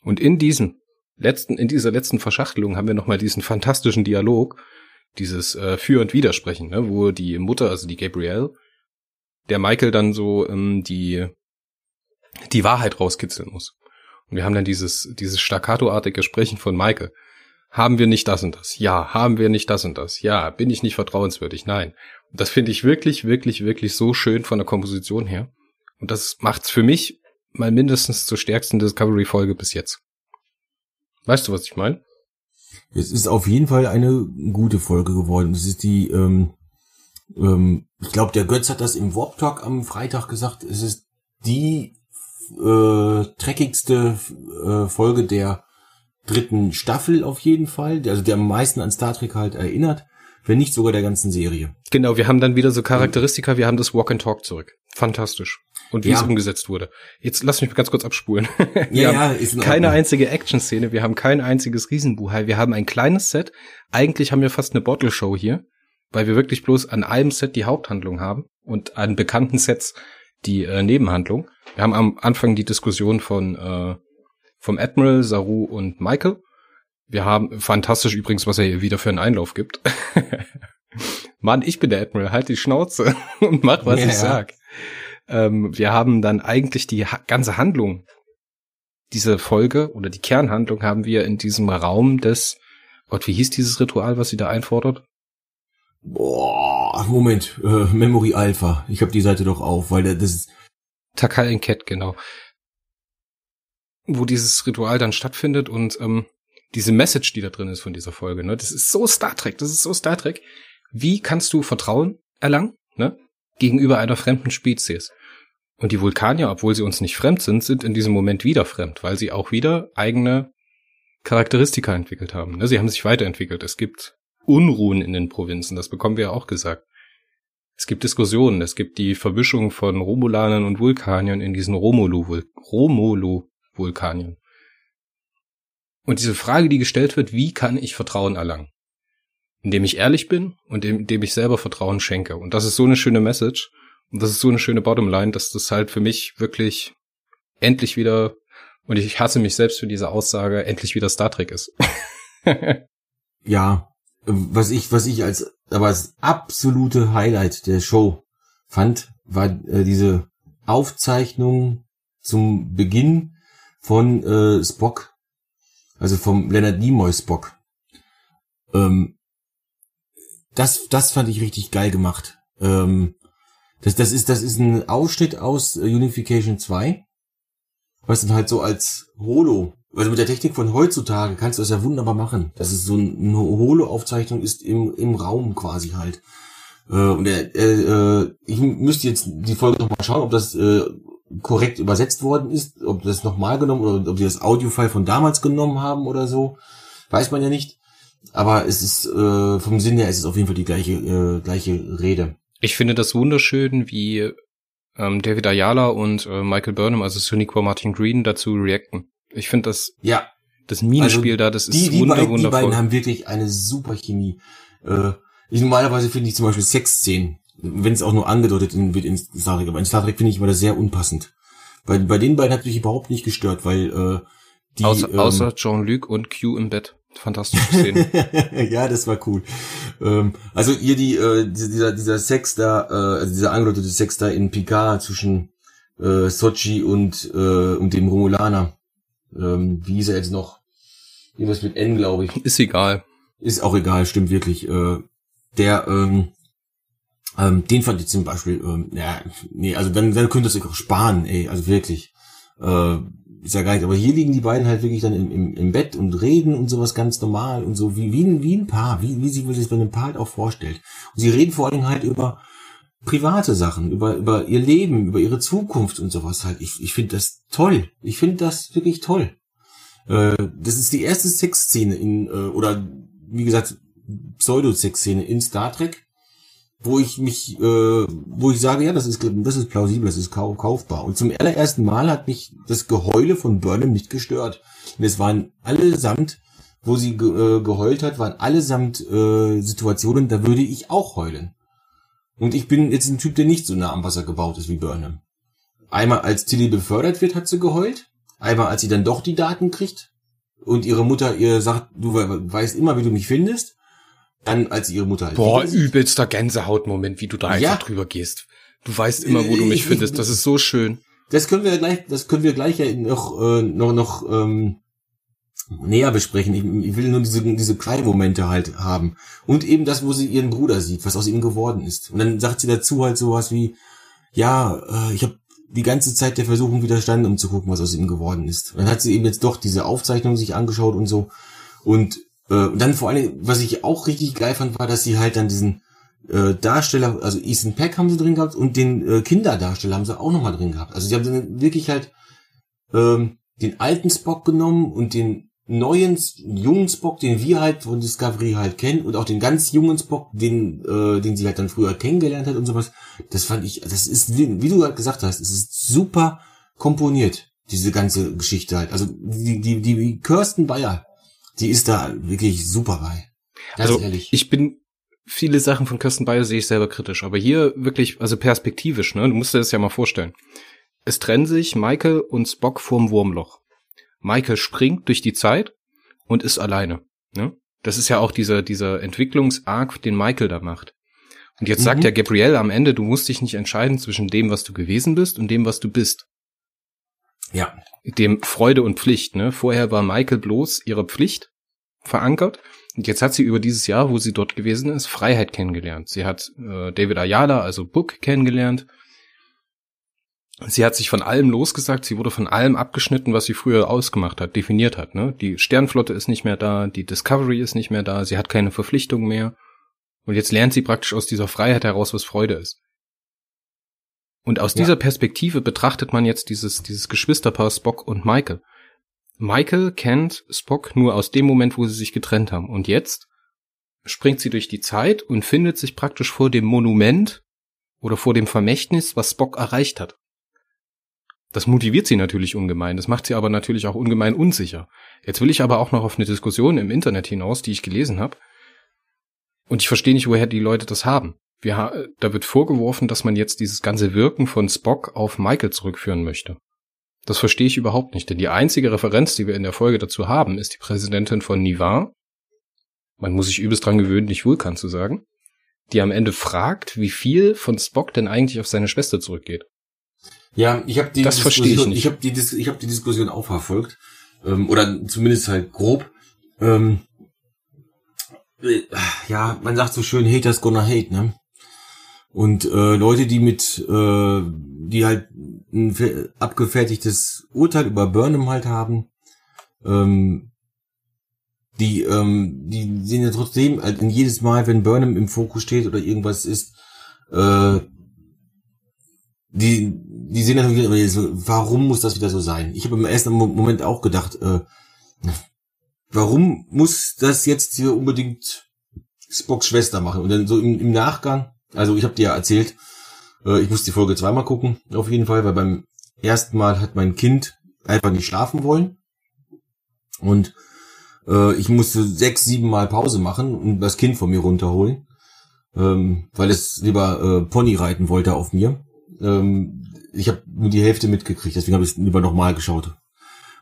Und in diesem letzten, in dieser letzten Verschachtelung haben wir nochmal diesen fantastischen Dialog, dieses äh, Für- und Widersprechen, ne, wo die Mutter, also die Gabrielle, der Michael dann so ähm, die, die Wahrheit rauskitzeln muss. Und wir haben dann dieses, dieses staccatoartige Sprechen von Michael. Haben wir nicht das und das? Ja. Haben wir nicht das und das? Ja. Bin ich nicht vertrauenswürdig? Nein. Und das finde ich wirklich, wirklich, wirklich so schön von der Komposition her. Und das macht's für mich mal mindestens zur stärksten Discovery-Folge bis jetzt. Weißt du, was ich meine? Es ist auf jeden Fall eine gute Folge geworden. Es ist die, ähm, ähm, ich glaube, der Götz hat das im Warp Talk am Freitag gesagt. Es ist die äh, treckigste äh, Folge der dritten Staffel auf jeden Fall, also der am meisten an Star Trek halt erinnert, wenn nicht sogar der ganzen Serie. Genau, wir haben dann wieder so Charakteristika, wir haben das Walk and Talk zurück. Fantastisch. Und wie ja. es umgesetzt wurde. Jetzt lass mich ganz kurz abspulen. wir ja, ja, ist keine einzige Action-Szene, wir haben kein einziges Riesenbuhai, wir haben ein kleines Set. Eigentlich haben wir fast eine Bottle-Show hier, weil wir wirklich bloß an einem Set die Haupthandlung haben und an bekannten Sets die äh, Nebenhandlung. Wir haben am Anfang die Diskussion von äh, vom Admiral, Saru und Michael. Wir haben fantastisch übrigens, was er hier wieder für einen Einlauf gibt. Mann, ich bin der Admiral, halt die Schnauze und mach, was ja, ich sag. Ähm, wir haben dann eigentlich die ha ganze Handlung diese Folge oder die Kernhandlung haben wir in diesem Raum des Gott, wie hieß dieses Ritual, was sie da einfordert? Boah, Moment, äh, Memory Alpha. Ich habe die Seite doch auf, weil das ist Takal Enquete, genau wo dieses Ritual dann stattfindet und ähm, diese Message, die da drin ist von dieser Folge, ne, das ist so Star Trek, das ist so Star Trek. Wie kannst du Vertrauen erlangen, ne, gegenüber einer fremden Spezies? Und die Vulkanier, obwohl sie uns nicht fremd sind, sind in diesem Moment wieder fremd, weil sie auch wieder eigene Charakteristika entwickelt haben. Ne? Sie haben sich weiterentwickelt. Es gibt Unruhen in den Provinzen, das bekommen wir ja auch gesagt. Es gibt Diskussionen, es gibt die Verwischung von Romulanern und Vulkaniern in diesen Romulu, Romulu Vulkanien. Und diese Frage, die gestellt wird, wie kann ich Vertrauen erlangen? indem ich ehrlich bin und indem ich selber Vertrauen schenke. Und das ist so eine schöne Message und das ist so eine schöne Bottomline, dass das halt für mich wirklich endlich wieder, und ich hasse mich selbst für diese Aussage, endlich wieder Star Trek ist. ja, was ich, was ich als, aber als absolute Highlight der Show fand, war äh, diese Aufzeichnung zum Beginn von äh, Spock, also vom Leonard Nimoy Spock. Ähm, das, das fand ich richtig geil gemacht. Ähm, das, das ist, das ist ein Ausschnitt aus äh, Unification 2, was dann halt so als Holo, also mit der Technik von heutzutage kannst du das ja wunderbar machen. Das ist so eine Holo-Aufzeichnung ist im, im Raum quasi halt. Äh, und äh, äh, ich müsste jetzt die Folge nochmal schauen, ob das äh, korrekt übersetzt worden ist, ob das nochmal genommen oder ob die das Audio-File von damals genommen haben oder so. Weiß man ja nicht. Aber es ist äh, vom Sinn her ist es auf jeden Fall die gleiche äh, gleiche Rede. Ich finde das wunderschön, wie ähm, David Ayala und äh, Michael Burnham, also Suniqua Martin Green, dazu reacten. Ich finde das ja das Minenspiel also da, das die, ist die wunder, beiden, wundervoll. Die beiden haben wirklich eine super Chemie. Äh, ich normalerweise finde ich zum Beispiel Sexszenen, wenn es auch nur angedeutet wird in Star Trek, aber in Star Trek finde ich immer das sehr unpassend. Bei, bei den beiden hat mich überhaupt nicht gestört, weil äh, die, außer, ähm, außer Jean-Luc und Q im Bett. Fantastische Szene. ja, das war cool. Ähm, also hier die, äh, dieser, dieser Sex da, äh, also dieser angedeutete Sex da in Picard zwischen äh, Sochi und, äh, und dem Romulaner. Ähm, wie hieß er jetzt noch? Irgendwas mit N, glaube ich. Ist egal. Ist auch egal, stimmt wirklich. Äh, der, ähm, ähm, den fand ich zum Beispiel, ähm, ja, nee, also dann, dann könnte es auch sparen, ey, also wirklich. Äh, ist ja gar nicht, aber hier liegen die beiden halt wirklich dann im, im, im Bett und reden und sowas ganz normal und so, wie, wie, ein, wie ein Paar, wie, wie sich das bei einem Paar halt auch vorstellt. Und sie reden vor allem halt über private Sachen, über, über ihr Leben, über ihre Zukunft und sowas halt. Ich, ich finde das toll. Ich finde das wirklich toll. Äh, das ist die erste Sexszene in, äh, oder wie gesagt, Pseudo-Sex-Szene in Star Trek, wo ich mich, äh, wo ich sage, ja, das ist, das ist plausibel, das ist kaufbar. Und zum allerersten Mal hat mich das Geheule von Burnham nicht gestört. Und es waren allesamt, wo sie ge äh, geheult hat, waren allesamt äh, Situationen, da würde ich auch heulen. Und ich bin jetzt ein Typ, der nicht so nah am Wasser gebaut ist wie Burnham. Einmal als Tilly befördert wird, hat sie geheult. Einmal als sie dann doch die Daten kriegt und ihre Mutter ihr sagt, du weißt immer, wie du mich findest dann als ihre Mutter halt Boah, übelster Gänsehautmoment, wie du da ja. einfach drüber gehst. Du weißt immer, wo du mich ich, findest. Das ist so schön. Das können wir gleich, das können wir gleich ja noch, äh, noch, noch ähm, näher besprechen. Ich, ich will nur diese, diese Klein-Momente halt haben. Und eben das, wo sie ihren Bruder sieht, was aus ihm geworden ist. Und dann sagt sie dazu halt sowas wie, ja, äh, ich habe die ganze Zeit der Versuchung widerstanden, um zu gucken, was aus ihm geworden ist. Und dann hat sie eben jetzt doch diese Aufzeichnung sich angeschaut und so. Und äh, und dann vor allem, was ich auch richtig geil fand, war, dass sie halt dann diesen äh, Darsteller, also Ethan Peck haben sie drin gehabt und den äh, Kinderdarsteller haben sie auch nochmal drin gehabt. Also sie haben dann wirklich halt ähm, den alten Spock genommen und den neuen, jungen Spock, den wir halt von Discovery halt kennen und auch den ganz jungen Spock, den, äh, den sie halt dann früher kennengelernt hat und sowas. Das fand ich, das ist, wie, du gerade gesagt hast, es ist super komponiert, diese ganze Geschichte halt. Also die, die, die Kirsten Bayer die ist da wirklich super bei. Ganz also ehrlich. ich bin viele Sachen von Kirsten Bayer sehe ich selber kritisch, aber hier wirklich, also perspektivisch, ne? Du musst dir das ja mal vorstellen. Es trennen sich Michael und Spock vorm Wurmloch. Michael springt durch die Zeit und ist alleine. Ne? Das ist ja auch dieser, dieser Entwicklungsarg, den Michael da macht. Und jetzt mhm. sagt ja Gabrielle am Ende, du musst dich nicht entscheiden zwischen dem, was du gewesen bist und dem, was du bist. Ja. Dem Freude und Pflicht, ne? Vorher war Michael bloß ihre Pflicht verankert. Und jetzt hat sie über dieses Jahr, wo sie dort gewesen ist, Freiheit kennengelernt. Sie hat äh, David Ayala, also Book, kennengelernt. Sie hat sich von allem losgesagt, sie wurde von allem abgeschnitten, was sie früher ausgemacht hat, definiert hat. Ne? Die Sternflotte ist nicht mehr da, die Discovery ist nicht mehr da, sie hat keine Verpflichtung mehr. Und jetzt lernt sie praktisch aus dieser Freiheit heraus, was Freude ist. Und aus ja. dieser Perspektive betrachtet man jetzt dieses, dieses Geschwisterpaar Spock und Michael. Michael kennt Spock nur aus dem Moment, wo sie sich getrennt haben. Und jetzt springt sie durch die Zeit und findet sich praktisch vor dem Monument oder vor dem Vermächtnis, was Spock erreicht hat. Das motiviert sie natürlich ungemein, das macht sie aber natürlich auch ungemein unsicher. Jetzt will ich aber auch noch auf eine Diskussion im Internet hinaus, die ich gelesen habe. Und ich verstehe nicht, woher die Leute das haben. Wir, da wird vorgeworfen, dass man jetzt dieses ganze Wirken von Spock auf Michael zurückführen möchte. Das verstehe ich überhaupt nicht, denn die einzige Referenz, die wir in der Folge dazu haben, ist die Präsidentin von Nivar. Man muss sich übelst dran gewöhnen, nicht Vulkan zu sagen. Die am Ende fragt, wie viel von Spock denn eigentlich auf seine Schwester zurückgeht. Ja, ich habe die das verstehe ich nicht. Ich habe die, ich hab die Diskussion auch verfolgt ähm, oder zumindest halt grob. Ähm, äh, ja, man sagt so schön, Haters gonna hate, ne? Und äh, Leute, die mit, äh, die halt ein abgefertigtes Urteil über Burnham halt haben, ähm, die, ähm, die sehen ja trotzdem, halt in jedes Mal, wenn Burnham im Fokus steht oder irgendwas ist, äh, die, die sehen natürlich, warum muss das wieder so sein? Ich habe im ersten Moment auch gedacht, äh, warum muss das jetzt hier unbedingt Spocks Schwester machen? Und dann so im, im Nachgang also ich habe dir ja erzählt, äh, ich muss die Folge zweimal gucken, auf jeden Fall, weil beim ersten Mal hat mein Kind einfach nicht schlafen wollen. Und äh, ich musste sechs, sieben Mal Pause machen und das Kind von mir runterholen, ähm, weil es lieber äh, Pony reiten wollte auf mir. Ähm, ich habe nur die Hälfte mitgekriegt, deswegen habe ich es lieber nochmal geschaut.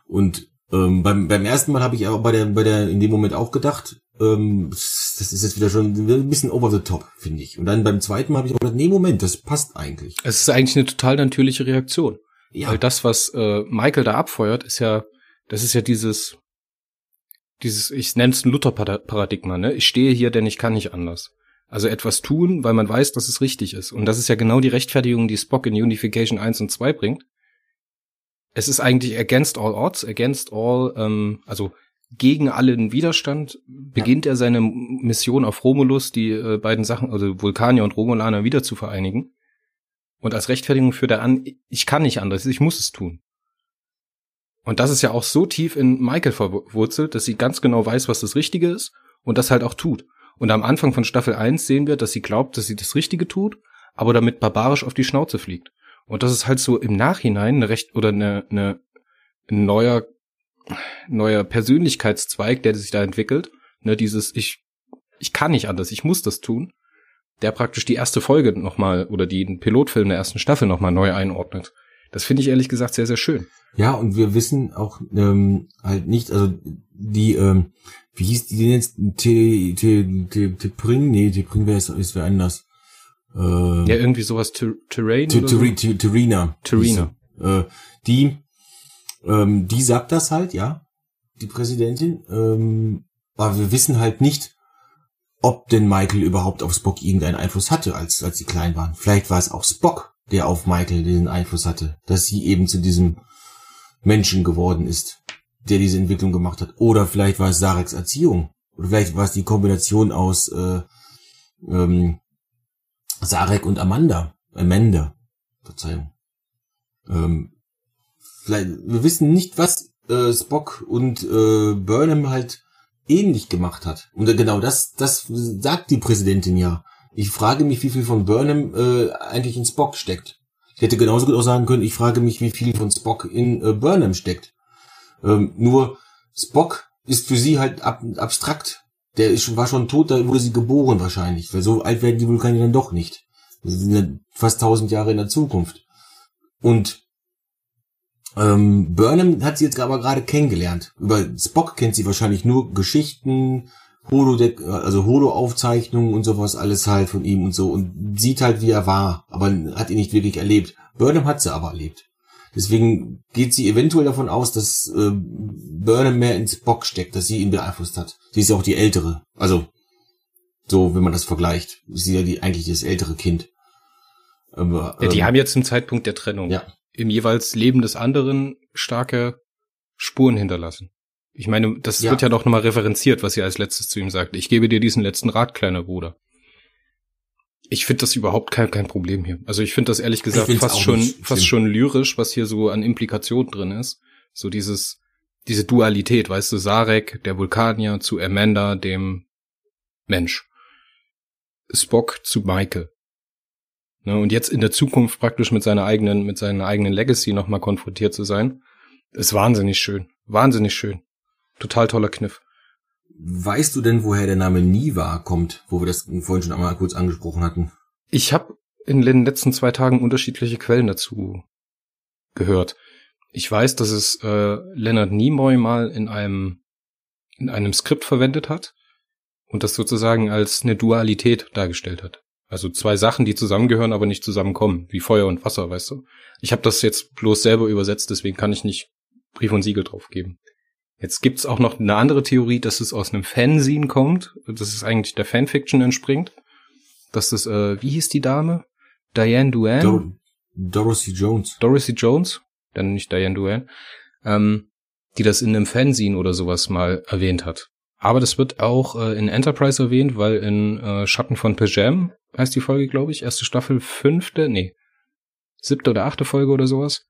Und ähm, beim, beim ersten Mal habe ich aber bei der, bei der in dem Moment auch gedacht, ähm, das ist jetzt wieder schon ein bisschen over the top, finde ich. Und dann beim zweiten Mal habe ich auch gedacht, nee, Moment, das passt eigentlich. Es ist eigentlich eine total natürliche Reaktion. Ja. Weil das, was äh, Michael da abfeuert, ist ja, das ist ja dieses, dieses, ich nenne es ein Luther-Paradigma, ne? Ich stehe hier, denn ich kann nicht anders. Also etwas tun, weil man weiß, dass es richtig ist. Und das ist ja genau die Rechtfertigung, die Spock in Unification 1 und 2 bringt. Es ist eigentlich against all odds, against all, ähm, also gegen allen Widerstand beginnt ja. er seine Mission auf Romulus, die äh, beiden Sachen, also Vulkanier und Romulaner wieder zu vereinigen. Und als Rechtfertigung führt er an, ich kann nicht anders, ich muss es tun. Und das ist ja auch so tief in Michael verwurzelt, dass sie ganz genau weiß, was das Richtige ist und das halt auch tut. Und am Anfang von Staffel 1 sehen wir, dass sie glaubt, dass sie das Richtige tut, aber damit barbarisch auf die Schnauze fliegt. Und das ist halt so im Nachhinein eine recht oder eine, eine ein neuer neuer Persönlichkeitszweig, der sich da entwickelt. Ne, dieses ich ich kann nicht anders, ich muss das tun. Der praktisch die erste Folge nochmal oder den Pilotfilm der ersten Staffel nochmal neu einordnet. Das finde ich ehrlich gesagt sehr, sehr schön. Ja, und wir wissen auch ähm, halt nicht, also die, ähm, wie hieß die denn jetzt? T, T, T, T Pring? Nee, T Pring wäre ist wer anders. Äh, ja, irgendwie sowas Terrain. Terrena. Terrena. Äh, die ähm, die sagt das halt, ja, die Präsidentin. Ähm, aber wir wissen halt nicht, ob denn Michael überhaupt auf Spock irgendeinen Einfluss hatte, als, als sie klein waren. Vielleicht war es auch Spock, der auf Michael diesen Einfluss hatte, dass sie eben zu diesem Menschen geworden ist, der diese Entwicklung gemacht hat. Oder vielleicht war es Sareks Erziehung. Oder vielleicht war es die Kombination aus äh, ähm, Sarek und Amanda. Amanda. Verzeihung. Ähm, wir wissen nicht, was äh, Spock und äh, Burnham halt ähnlich gemacht hat. Und genau das, das sagt die Präsidentin ja. Ich frage mich, wie viel von Burnham äh, eigentlich in Spock steckt. Ich hätte genauso gut auch sagen können, ich frage mich, wie viel von Spock in äh, Burnham steckt. Ähm, nur Spock ist für sie halt ab, abstrakt. Der ist, war schon tot, da wurde sie geboren wahrscheinlich. Weil so alt werden die Vulkanier dann doch nicht. Fast tausend Jahre in der Zukunft. Und ähm, Burnham hat sie jetzt aber gerade kennengelernt. Über Spock kennt sie wahrscheinlich nur Geschichten, Holodeck, also Holo-Aufzeichnungen und sowas alles halt von ihm und so und sieht halt, wie er war, aber hat ihn nicht wirklich erlebt. Burnham hat sie aber erlebt. Deswegen geht sie eventuell davon aus, dass äh, Burnham mehr in Spock steckt, dass sie ihn beeinflusst hat. Sie ist ja auch die ältere. Also, so, wenn man das vergleicht, ist sie ja die, eigentlich das ältere Kind. Aber, ähm, ja, die ähm, haben jetzt zum Zeitpunkt der Trennung. Ja im jeweils Leben des anderen starke Spuren hinterlassen. Ich meine, das ja. wird ja doch nochmal referenziert, was sie als letztes zu ihm sagt. Ich gebe dir diesen letzten Rat, kleiner Bruder. Ich finde das überhaupt kein, kein Problem hier. Also ich finde das ehrlich gesagt fast schon, fast schon lyrisch, was hier so an Implikationen drin ist. So dieses, diese Dualität, weißt du, Sarek, der Vulkanier, zu Amanda, dem Mensch. Spock zu Michael. Ne, und jetzt in der Zukunft praktisch mit seiner eigenen, mit seiner eigenen Legacy nochmal konfrontiert zu sein, ist wahnsinnig schön. Wahnsinnig schön. Total toller Kniff. Weißt du denn, woher der Name Niva kommt, wo wir das vorhin schon einmal kurz angesprochen hatten? Ich habe in den letzten zwei Tagen unterschiedliche Quellen dazu gehört. Ich weiß, dass es äh, Leonard Nimoy mal in einem in einem Skript verwendet hat und das sozusagen als eine Dualität dargestellt hat. Also zwei Sachen, die zusammengehören, aber nicht zusammenkommen, wie Feuer und Wasser, weißt du? Ich habe das jetzt bloß selber übersetzt, deswegen kann ich nicht Brief und Siegel drauf geben. Jetzt gibt's auch noch eine andere Theorie, dass es aus einem Fanzine kommt, dass es eigentlich der Fanfiction entspringt. Dass das, äh, wie hieß die Dame? Diane Duane? Dor Dorothy Jones. Dorothy Jones, dann nicht Diane Duane, ähm, die das in einem Fanzine oder sowas mal erwähnt hat. Aber das wird auch äh, in Enterprise erwähnt, weil in äh, Schatten von Pajam heißt die Folge, glaube ich, erste Staffel, fünfte, nee, siebte oder achte Folge oder sowas.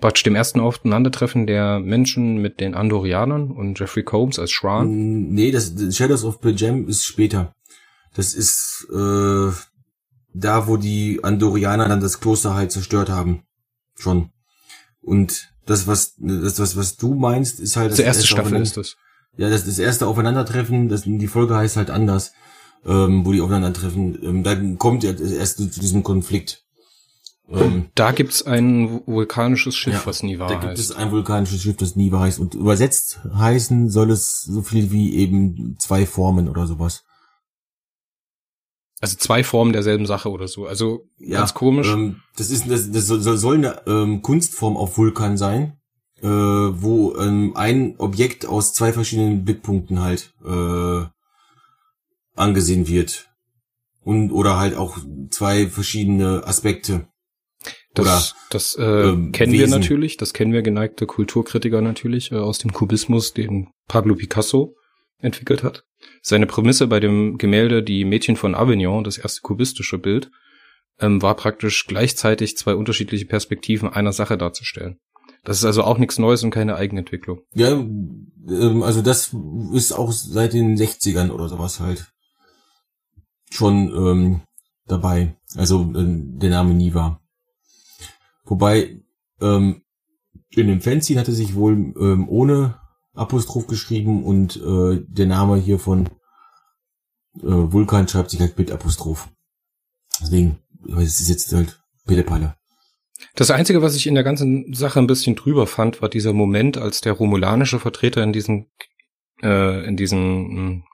Praktisch dem ersten Aufeinandertreffen der Menschen mit den Andorianern und Jeffrey Combs als Shran. Nee, das, das Shadows of Pajam ist später. Das ist äh, da, wo die Andorianer dann das Kloster halt zerstört haben. Schon. Und das, was, das, was, was du meinst, ist halt. Das, das erste Staffel ist das. Ja, das, das erste Aufeinandertreffen, das, die Folge heißt halt anders, ähm, wo die aufeinandertreffen. Ähm, dann kommt ja erst zu diesem Konflikt. Ähm, da gibt's ein vulkanisches Schiff, ja, was Niva heißt. Da gibt es ein vulkanisches Schiff, das Niva heißt. Und übersetzt heißen soll es so viel wie eben zwei Formen oder sowas. Also zwei Formen derselben Sache oder so. Also ja, ganz komisch. Ähm, das ist das, das soll, soll eine ähm, Kunstform auf Vulkan sein, äh, wo ähm, ein Objekt aus zwei verschiedenen Blickpunkten halt äh, angesehen wird und oder halt auch zwei verschiedene Aspekte. Das, oder, das äh, ähm, kennen Wesen. wir natürlich, das kennen wir geneigte Kulturkritiker natürlich äh, aus dem Kubismus, den Pablo Picasso entwickelt hat. Seine Prämisse bei dem Gemälde Die Mädchen von Avignon, das erste kubistische Bild, ähm, war praktisch gleichzeitig zwei unterschiedliche Perspektiven einer Sache darzustellen. Das ist also auch nichts Neues und keine Eigenentwicklung. Ja, ähm, also das ist auch seit den 60ern oder sowas halt schon ähm, dabei. Also äh, der Name Niva. Wobei ähm, in dem Fanzine hatte sich wohl ähm, ohne Apostroph geschrieben und äh, der Name hier von äh, Vulkan schreibt sich halt mit Apostroph. Deswegen, es ist jetzt halt Pillepalle. Das Einzige, was ich in der ganzen Sache ein bisschen drüber fand, war dieser Moment, als der romulanische Vertreter in diesem äh, in diesem hm,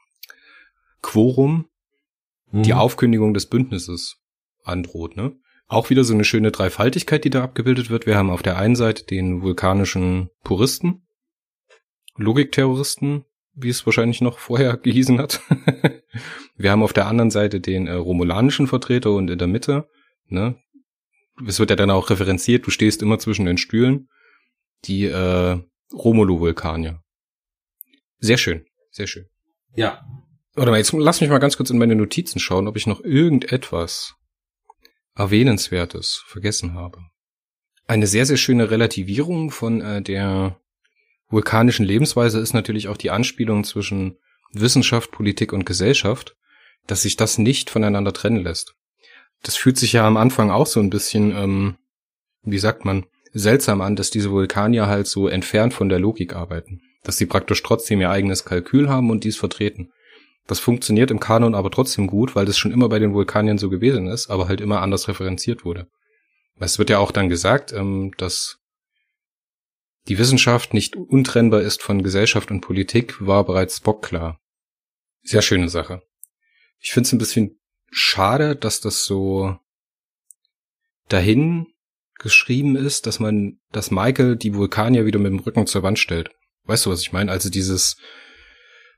Quorum mhm. die Aufkündigung des Bündnisses androht, ne? Auch wieder so eine schöne Dreifaltigkeit, die da abgebildet wird. Wir haben auf der einen Seite den vulkanischen Puristen, Logikterroristen, wie es wahrscheinlich noch vorher gehießen hat. wir haben auf der anderen Seite den äh, romulanischen Vertreter und in der Mitte, ne, es wird ja dann auch referenziert, du stehst immer zwischen den Stühlen, die äh, Romulo-Vulkanier. Sehr schön, sehr schön. Ja. Warte mal, jetzt lass mich mal ganz kurz in meine Notizen schauen, ob ich noch irgendetwas Erwähnenswertes vergessen habe. Eine sehr, sehr schöne Relativierung von äh, der vulkanischen Lebensweise ist natürlich auch die Anspielung zwischen Wissenschaft, Politik und Gesellschaft, dass sich das nicht voneinander trennen lässt. Das fühlt sich ja am Anfang auch so ein bisschen, ähm, wie sagt man, seltsam an, dass diese Vulkanier halt so entfernt von der Logik arbeiten. Dass sie praktisch trotzdem ihr eigenes Kalkül haben und dies vertreten. Das funktioniert im Kanon aber trotzdem gut, weil das schon immer bei den Vulkaniern so gewesen ist, aber halt immer anders referenziert wurde. Es wird ja auch dann gesagt, ähm, dass die Wissenschaft nicht untrennbar ist von Gesellschaft und Politik, war bereits Spock klar. Sehr schöne Sache. Ich finde es ein bisschen schade, dass das so dahin geschrieben ist, dass man, dass Michael die Vulkanier wieder mit dem Rücken zur Wand stellt. Weißt du, was ich meine? Also dieses,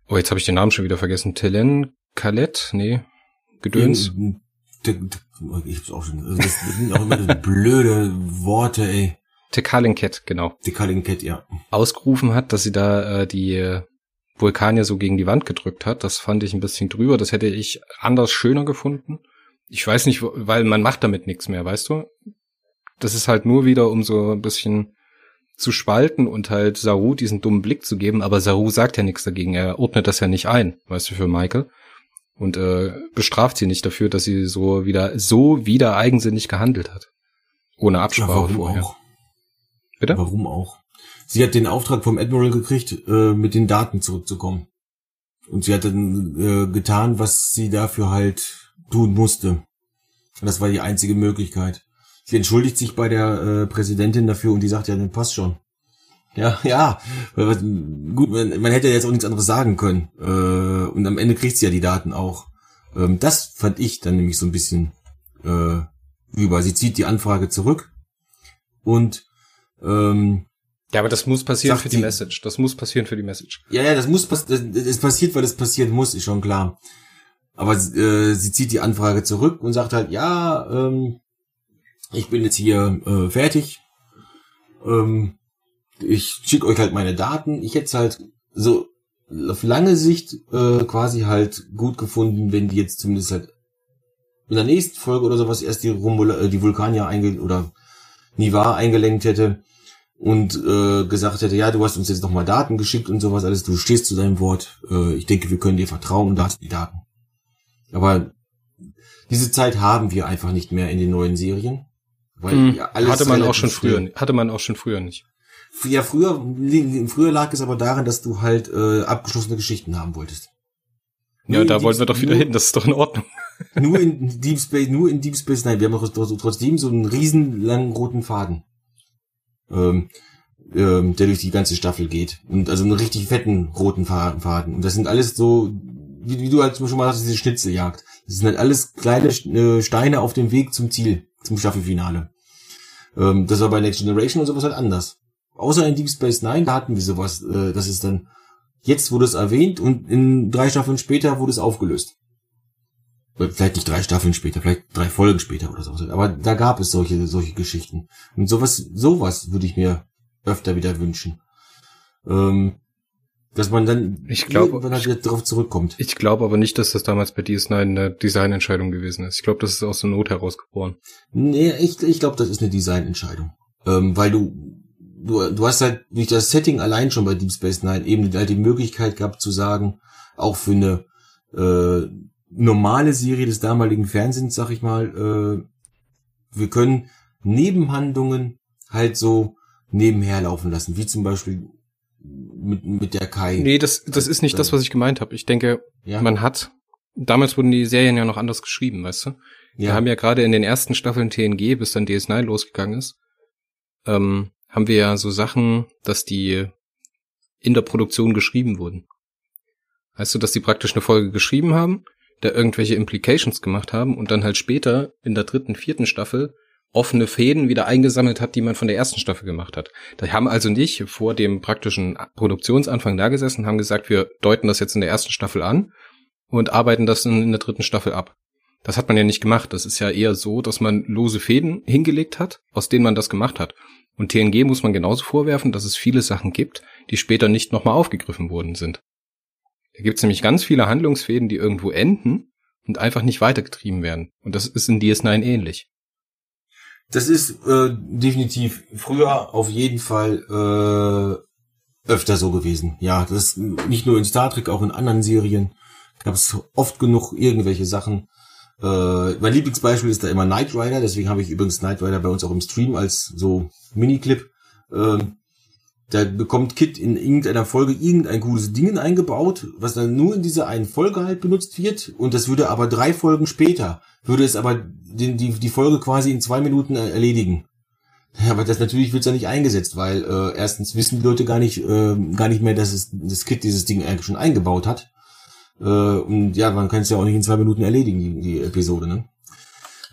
oh, jetzt habe ich den Namen schon wieder vergessen. Telen Kalett? Nee, Gedöns. Ich hab's auch schon. Also das sind auch immer so blöde Worte, ey. Tekalinket, genau. Tekalinket, ja. Ausgerufen hat, dass sie da äh, die Vulkanier so gegen die Wand gedrückt hat. Das fand ich ein bisschen drüber. Das hätte ich anders schöner gefunden. Ich weiß nicht, weil man macht damit nichts mehr, weißt du? Das ist halt nur wieder, um so ein bisschen zu spalten und halt Saru diesen dummen Blick zu geben, aber Saru sagt ja nichts dagegen. Er ordnet das ja nicht ein, weißt du, für Michael. Und äh, bestraft sie nicht dafür, dass sie so wieder so wieder eigensinnig gehandelt hat. Ohne Absprache ja, vorher. Auch? Bitte? Warum auch? Sie hat den Auftrag vom Admiral gekriegt, äh, mit den Daten zurückzukommen. Und sie hat dann äh, getan, was sie dafür halt tun musste. Und das war die einzige Möglichkeit. Sie entschuldigt sich bei der äh, Präsidentin dafür und die sagt, ja, dann passt schon. Ja, ja. Gut, man, man hätte jetzt auch nichts anderes sagen können. Äh, und am Ende kriegt sie ja die Daten auch. Ähm, das fand ich dann nämlich so ein bisschen äh, über. Sie zieht die Anfrage zurück und ähm, ja, aber das muss passieren für die, die, Message. Das muss passieren für die Message. Ja, ja, das muss passieren. Es passiert, weil es passieren muss, ist schon klar. Aber äh, sie zieht die Anfrage zurück und sagt halt, ja, ähm, ich bin jetzt hier äh, fertig. Ähm, ich schicke euch halt meine Daten. Ich hätte halt so auf lange Sicht äh, quasi halt gut gefunden, wenn die jetzt zumindest halt in der nächsten Folge oder sowas erst die Rumula, äh, die Vulkanier einge oder Nivar eingelenkt hätte und äh, gesagt hätte, ja, du hast uns jetzt nochmal Daten geschickt und sowas alles, du stehst zu deinem Wort, äh, ich denke, wir können dir vertrauen und da hast du die Daten. Aber diese Zeit haben wir einfach nicht mehr in den neuen Serien. Weil hm. ja, alles hatte man auch schon früher, hatte man auch schon früher nicht. Ja, früher, früher lag es aber daran, dass du halt äh, abgeschlossene Geschichten haben wolltest. Nur ja, da wollen wir doch wieder nur, hin, das ist doch in Ordnung. Nur in Deep Space, nur in Deep Space Nine. Wir haben doch trotzdem so einen riesen langen roten Faden. Ähm, ähm, der durch die ganze Staffel geht. Und also einen richtig fetten roten Faden. Und das sind alles so, wie, wie du halt schon mal hast, diese Schnitzeljagd. Das sind halt alles kleine äh, Steine auf dem Weg zum Ziel, zum Staffelfinale. Ähm, das war bei Next Generation und sowas halt anders. Außer in Deep Space Nine, da hatten wir sowas. Äh, das ist dann, jetzt wurde es erwähnt und in drei Staffeln später wurde es aufgelöst. Vielleicht nicht drei Staffeln später, vielleicht drei Folgen später oder sowas. Aber da gab es solche, solche Geschichten. Und sowas, sowas würde ich mir öfter wieder wünschen. Ähm, dass man dann ich glaube, irgendwann halt wieder darauf zurückkommt. Ich glaube aber nicht, dass das damals bei DS9 eine Designentscheidung gewesen ist. Ich glaube, das ist aus der Not herausgeboren. Nee, ich, ich glaube, das ist eine Designentscheidung. Ähm, weil du, du, du hast halt durch das Setting allein schon bei Deep Space Nine eben halt die Möglichkeit gehabt zu sagen, auch für eine äh, normale Serie des damaligen Fernsehens, sag ich mal, äh, wir können Nebenhandlungen halt so nebenher laufen lassen, wie zum Beispiel mit, mit der Kai. Nee, das, das ist nicht das, was ich gemeint habe. Ich denke, ja? man hat, damals wurden die Serien ja noch anders geschrieben, weißt du? Ja. Wir haben ja gerade in den ersten Staffeln TNG, bis dann DS9 losgegangen ist, ähm, haben wir ja so Sachen, dass die in der Produktion geschrieben wurden. Weißt du, dass die praktisch eine Folge geschrieben haben, da irgendwelche Implications gemacht haben und dann halt später in der dritten, vierten Staffel offene Fäden wieder eingesammelt hat, die man von der ersten Staffel gemacht hat. Da haben also nicht vor dem praktischen Produktionsanfang da gesessen, haben gesagt, wir deuten das jetzt in der ersten Staffel an und arbeiten das in der dritten Staffel ab. Das hat man ja nicht gemacht. Das ist ja eher so, dass man lose Fäden hingelegt hat, aus denen man das gemacht hat. Und TNG muss man genauso vorwerfen, dass es viele Sachen gibt, die später nicht nochmal aufgegriffen worden sind. Da gibt es nämlich ganz viele Handlungsfäden, die irgendwo enden und einfach nicht weitergetrieben werden. Und das ist in DS9 ähnlich. Das ist äh, definitiv früher auf jeden Fall äh, öfter so gewesen. Ja, das ist nicht nur in Star Trek, auch in anderen Serien gab es oft genug irgendwelche Sachen. Äh, mein Lieblingsbeispiel ist da immer Knight Rider, deswegen habe ich übrigens Knight Rider bei uns auch im Stream als so Miniclip. Äh, da bekommt Kit in irgendeiner Folge irgendein cooles Ding eingebaut, was dann nur in dieser einen Folge halt benutzt wird. Und das würde aber drei Folgen später, würde es aber die, die, die Folge quasi in zwei Minuten erledigen. Ja, aber das natürlich wird's ja nicht eingesetzt, weil äh, erstens wissen die Leute gar nicht, äh, gar nicht mehr, dass es das Kit dieses Ding eigentlich schon eingebaut hat. Äh, und ja, man kann es ja auch nicht in zwei Minuten erledigen, die, die Episode, ne?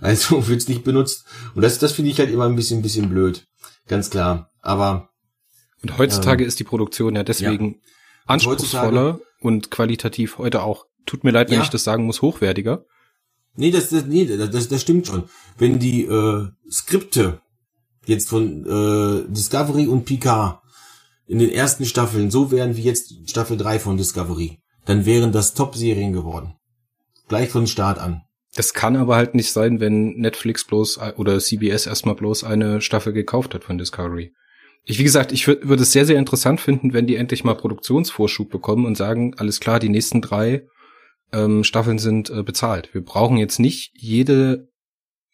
Also wird's nicht benutzt. Und das, das finde ich halt immer ein bisschen, ein bisschen blöd. Ganz klar. Aber und heutzutage ähm, ist die Produktion ja deswegen ja. anspruchsvoller und qualitativ heute auch, tut mir leid, wenn ja. ich das sagen muss, hochwertiger. Nee, das, das, nee, das, das stimmt schon. Wenn die äh, Skripte jetzt von äh, Discovery und Picard in den ersten Staffeln so wären wie jetzt Staffel 3 von Discovery, dann wären das Top-Serien geworden. Gleich von Start an. Das kann aber halt nicht sein, wenn Netflix bloß oder CBS erstmal bloß eine Staffel gekauft hat von Discovery. Ich, wie gesagt, ich würde würd es sehr, sehr interessant finden, wenn die endlich mal Produktionsvorschub bekommen und sagen, alles klar, die nächsten drei ähm, Staffeln sind äh, bezahlt. Wir brauchen jetzt nicht jede,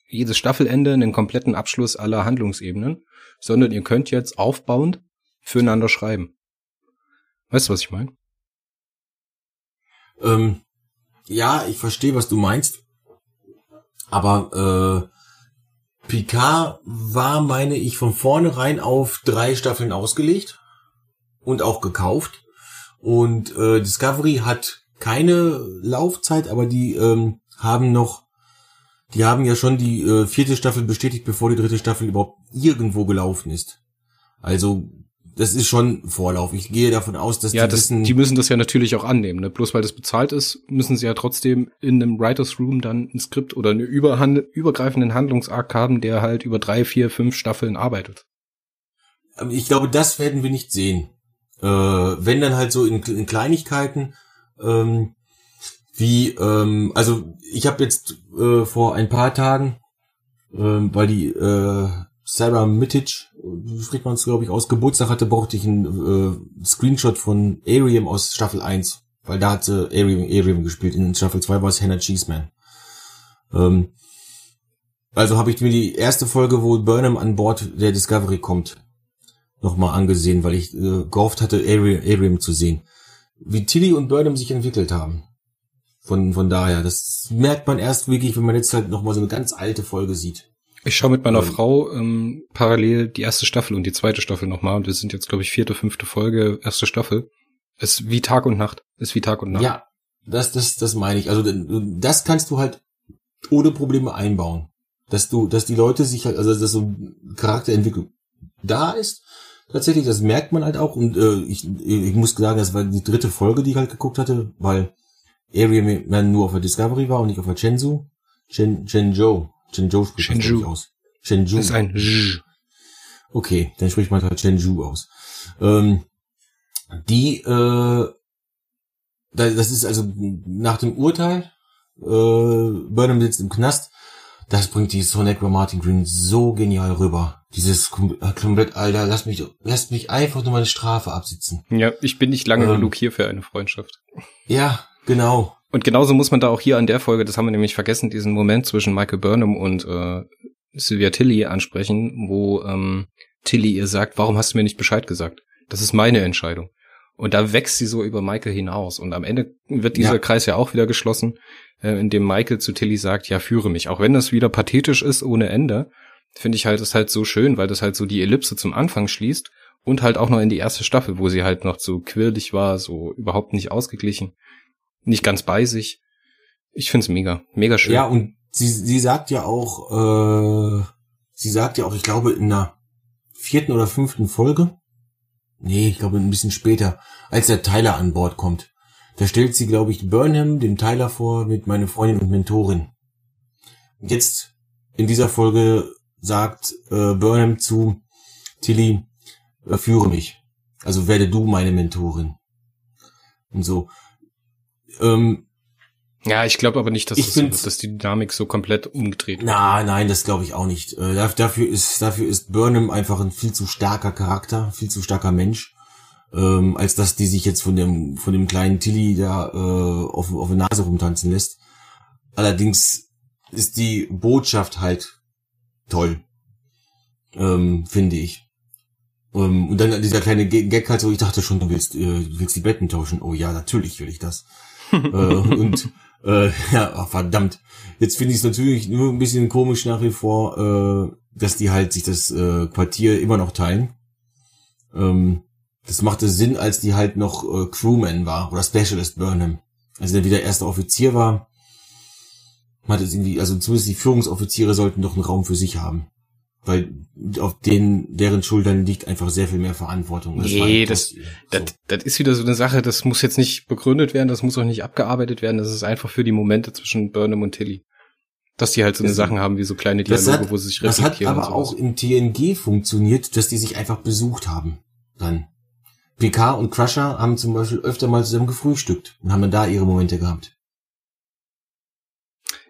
jedes Staffelende einen kompletten Abschluss aller Handlungsebenen, sondern ihr könnt jetzt aufbauend füreinander schreiben. Weißt du, was ich meine? Ähm, ja, ich verstehe, was du meinst. Aber äh, Picard war, meine ich, von vornherein auf drei Staffeln ausgelegt und auch gekauft. Und äh, Discovery hat keine Laufzeit, aber die ähm, haben noch, die haben ja schon die äh, vierte Staffel bestätigt, bevor die dritte Staffel überhaupt irgendwo gelaufen ist. Also das ist schon Vorlauf. Ich gehe davon aus, dass ja, die das, wissen, die müssen das ja natürlich auch annehmen. Ne? Bloß weil das bezahlt ist, müssen sie ja trotzdem in einem Writers Room dann ein Skript oder einen überhand übergreifenden Handlungsarg haben, der halt über drei, vier, fünf Staffeln arbeitet. ich glaube, das werden wir nicht sehen. Äh, wenn dann halt so in, in Kleinigkeiten, ähm, wie, ähm, also ich habe jetzt äh, vor ein paar Tagen, ähm, weil die äh, Sarah Mitic, es glaube ich aus, Geburtstag hatte, brauchte ich einen äh, Screenshot von Ariam aus Staffel 1, weil da hatte Ariam, Ariam gespielt, in Staffel 2 war es Hannah Cheeseman. Ähm, also habe ich mir die erste Folge, wo Burnham an Bord der Discovery kommt, nochmal angesehen, weil ich äh, gehofft hatte, Ariam, Ariam zu sehen. Wie Tilly und Burnham sich entwickelt haben. Von, von daher, das merkt man erst wirklich, wenn man jetzt halt nochmal so eine ganz alte Folge sieht. Ich schaue mit meiner Ähm. Frau ähm, parallel die erste Staffel und die zweite Staffel nochmal und wir sind jetzt, glaube ich, vierte, fünfte Folge, erste Staffel. Ist wie Tag und Nacht. Ist wie Tag und Nacht. Ja, das, das, das meine ich. Also das kannst du halt ohne Probleme einbauen. Dass du, dass die Leute sich halt, also dass so Charakterentwicklung da ist. Tatsächlich, das merkt man halt auch. Und äh, ich, ich muss sagen, das war die dritte Folge, die ich halt geguckt hatte, weil Ariel dann nur auf der Discovery war und nicht auf der Shenzhou. Shen, Shenzhou. Shenzhou spricht man, Shenzhou. ich, aus. Shenzhou. Das ist ein Zh. Okay, dann spricht man halt Shenzhou aus. Ähm, die, äh, da- das ist also nach dem Urteil, äh, Burnham sitzt im Knast, das bringt die Sonic Martin Green so genial rüber. Dieses äh, komplett, Alter, lass mich, lass mich einfach nur meine Strafe absitzen. Ja, ich bin nicht lange Ähm. genug hier für eine Freundschaft. Ja, genau. Und genauso muss man da auch hier an der Folge, das haben wir nämlich vergessen, diesen Moment zwischen Michael Burnham und äh, Sylvia Tilly ansprechen, wo ähm, Tilly ihr sagt, warum hast du mir nicht Bescheid gesagt? Das ist meine Entscheidung. Und da wächst sie so über Michael hinaus. Und am Ende wird dieser Ja. Kreis ja auch wieder geschlossen, äh, indem Michael zu Tilly sagt, ja, führe mich. Auch wenn das wieder pathetisch ist ohne Ende, finde ich halt, ist halt so schön, weil das halt so die Ellipse zum Anfang schließt und halt auch noch in die erste Staffel, wo sie halt noch so quirlig war, so überhaupt nicht ausgeglichen, nicht ganz bei sich. Ich find's mega, mega schön. Ja, und sie, sie sagt ja auch, äh, sie sagt ja auch, ich glaube, in der vierten oder fünften Folge, nee, ich glaube ein bisschen später, als der Tyler an Bord kommt, da stellt sie, glaube ich, Burnham dem Tyler vor mit meine Freundin und Mentorin. Jetzt in dieser Folge sagt äh, Burnham zu Tilly, äh, führe mich. Also werde du meine Mentorin. Und so. Ähm, Ja, ich glaube aber nicht, dass, das dass die Dynamik so komplett umgedreht wird. Na, nein, das glaube ich auch nicht. Äh, da- dafür ist dafür ist Burnham einfach ein viel zu starker Charakter, viel zu starker Mensch, ähm, als dass die sich jetzt von dem von dem kleinen Tilly da äh, auf auf der Nase rumtanzen lässt. Allerdings ist die Botschaft halt toll, ähm, finde ich. Ähm, und dann dieser kleine Gag halt so, ich dachte schon, du willst, äh, du willst die Betten tauschen. Oh ja, natürlich will ich das. Äh, und äh, ja, ach, verdammt. Jetzt finde ich es natürlich nur ein bisschen komisch nach wie vor, äh, dass die halt sich das äh, Quartier immer noch teilen. Ähm, das machte Sinn, als die halt noch äh, Crewman war oder Specialist Burnham. Also der wieder erster Offizier war. Hat es irgendwie, also zumindest die Führungsoffiziere sollten doch einen Raum für sich haben. Weil auf denen, deren Schultern liegt einfach sehr viel mehr Verantwortung. Nee, war halt das- so. Das, das ist wieder so eine Sache, das muss jetzt nicht begründet werden, das muss auch nicht abgearbeitet werden, das ist einfach für die Momente zwischen Burnham und Tilly. Dass die halt so eine Das- Sachen haben wie so kleine Das Dialoge, hat- wo sie sich Das hat reflektieren aber und auch im TNG funktioniert, dass die sich einfach besucht haben. Dann. PK und Crusher haben zum Beispiel öfter mal zusammen gefrühstückt und haben dann da ihre Momente gehabt.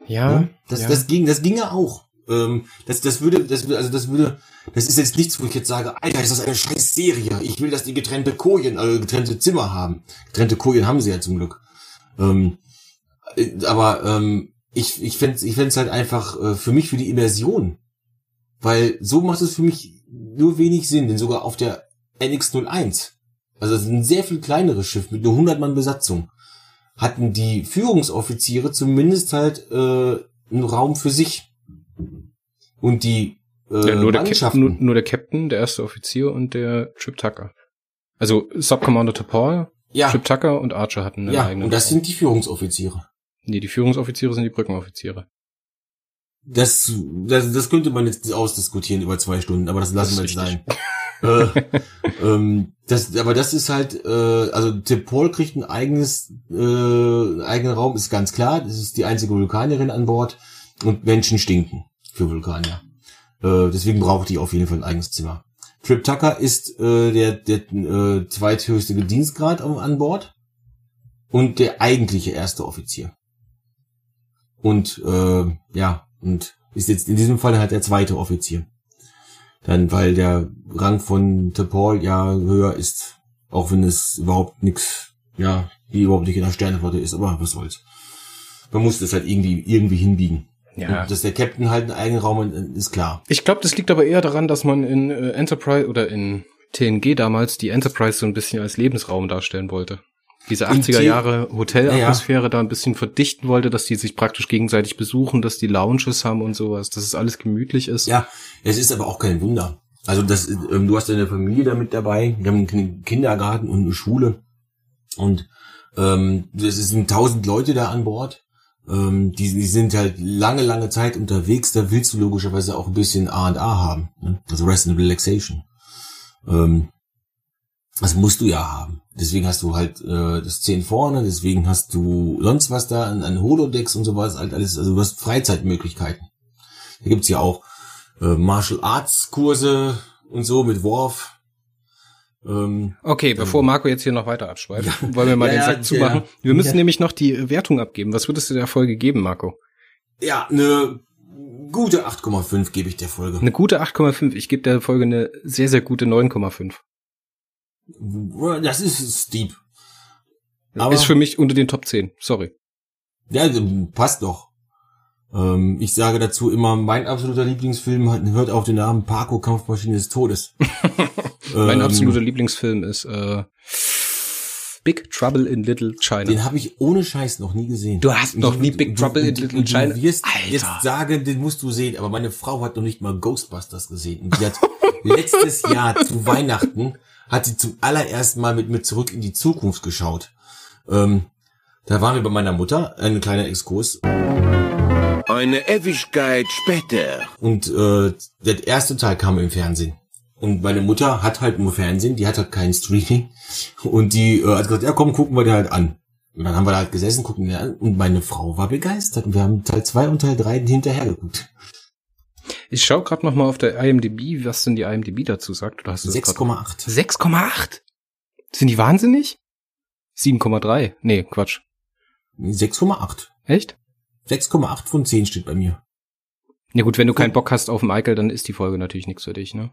Ja, Ja? Das, ja. das ging, das ginge auch. Ähm, das, das würde, das also das würde, das ist jetzt nichts, wo ich jetzt sage, Alter, ist das eine scheiß Serie. Ich will, dass die getrennte Kojen, also getrennte Zimmer haben. Getrennte Kojen haben sie ja zum Glück. Ähm, äh, aber ähm, ich, ich fände ich fänd's halt einfach äh, für mich für die Immersion. Weil so macht es für mich nur wenig Sinn, denn sogar auf der NX01, also das ist ein sehr viel kleineres Schiff mit nur 100 Mann Besatzung, hatten die Führungsoffiziere zumindest halt äh, einen Raum für sich. Und die äh, Ja, nur, der nur, nur der Captain, der erste Offizier und der Trip Tucker. Also Subcommander T'Pol, ja, Trip Tucker und Archer hatten einen ja, eigenen. und das Raum. sind die Führungsoffiziere. nee, die Führungsoffiziere sind die Brückenoffiziere. Das, das, das könnte man jetzt ausdiskutieren über zwei Stunden, aber das lassen Das wir jetzt sein. äh, ähm, das, aber das ist halt, äh, also Paul kriegt ein eigenes, äh, einen eigenen Raum, ist ganz klar. Das ist die einzige Vulkanierin an Bord und Menschen stinken für Vulkanier. Äh, deswegen braucht die auf jeden Fall ein eigenes Zimmer. Trip Tucker ist äh, der, der äh, zweithöchste Dienstgrad an Bord und der eigentliche erste Offizier. Und äh, ja, und ist jetzt in diesem Fall halt der zweite Offizier. Dann, weil der Rang von T'Pol ja höher ist, auch wenn es überhaupt nix, ja, die überhaupt nicht in der Sternenflotte ist, aber was soll's. Man muss das halt irgendwie, irgendwie hinbiegen. Ja. Und dass der Captain halt einen eigenen Raum hat, ist klar. Ich glaube, das liegt aber eher daran, dass man in äh, Enterprise oder in TNG damals die Enterprise so ein bisschen als Lebensraum darstellen wollte. Diese In 80er T- Jahre Hotelatmosphäre da ein bisschen verdichten wollte, dass die sich praktisch gegenseitig besuchen, dass die Lounges haben und sowas, dass es alles gemütlich ist. Ja, es ist aber auch kein Wunder. Also das, ähm, du hast deine Familie da mit dabei, wir haben einen Kindergarten und eine Schule und ähm, es sind tausend Leute da an Bord. Ähm, die, die sind halt lange, lange Zeit unterwegs. Da willst du logischerweise auch ein bisschen A und A haben, ne? also Rest and Relaxation. Ähm, das musst du ja haben. Deswegen hast du halt äh, das 10 vorne, deswegen hast du sonst was da an, an Holodecks und sowas, halt alles, also du hast Freizeitmöglichkeiten. Da gibt's ja auch äh, Martial Arts Kurse und so mit Worf. Ähm, Okay, bevor Marco jetzt hier noch weiter abschweift, wollen wir mal Ja, den ja, Sack zumachen. ja. Wir müssen Ja. nämlich noch die Wertung abgeben. Was würdest du der Folge geben, Marco? ja, eine gute 8,5 gebe ich der Folge. Eine gute 8,5. Ich gebe der Folge eine sehr, sehr gute 9,5. Das ist steep. Aber Ist für mich unter den Top 10. Sorry. ja, passt doch. Ähm, ich sage dazu immer, mein absoluter Lieblingsfilm hat, hört auf den Namen Paco Kampfmaschine des Todes. Mein Ähm, absoluter Lieblingsfilm ist äh, Big Trouble in Little China. Den habe ich ohne Scheiß noch nie gesehen. Du hast noch nie Big du- Trouble in du- Little du China? wirst Alter. jetzt sagen, den musst du sehen, aber meine Frau hat noch nicht mal Ghostbusters gesehen. Und die hat letztes Jahr zu Weihnachten hat sie zum allerersten Mal mit mir zurück in die Zukunft geschaut. Ähm, da waren wir bei meiner Mutter, ein kleiner Exkurs. Eine Ewigkeit später. Und äh, der erste Teil kam im Fernsehen. Und meine Mutter hat halt nur Fernsehen, die hat halt kein Streaming. Und die äh, hat gesagt, ja komm, gucken wir den halt an. Und dann haben wir da halt gesessen, gucken den an. Und meine Frau war begeistert. Und wir haben Teil 2 und Teil 3 hinterher geguckt. Ich schaue gerade noch mal auf der IMDb, was denn die IMDb dazu sagt. Oder hast du das grad- 6,8. 6,8? Sind die wahnsinnig? 7,3. Nee, Quatsch. 6,8. Echt? 6,8 von 10 steht bei mir. Ja gut, wenn du keinen Bock hast auf Michael, dann ist die Folge natürlich nichts für dich, ne?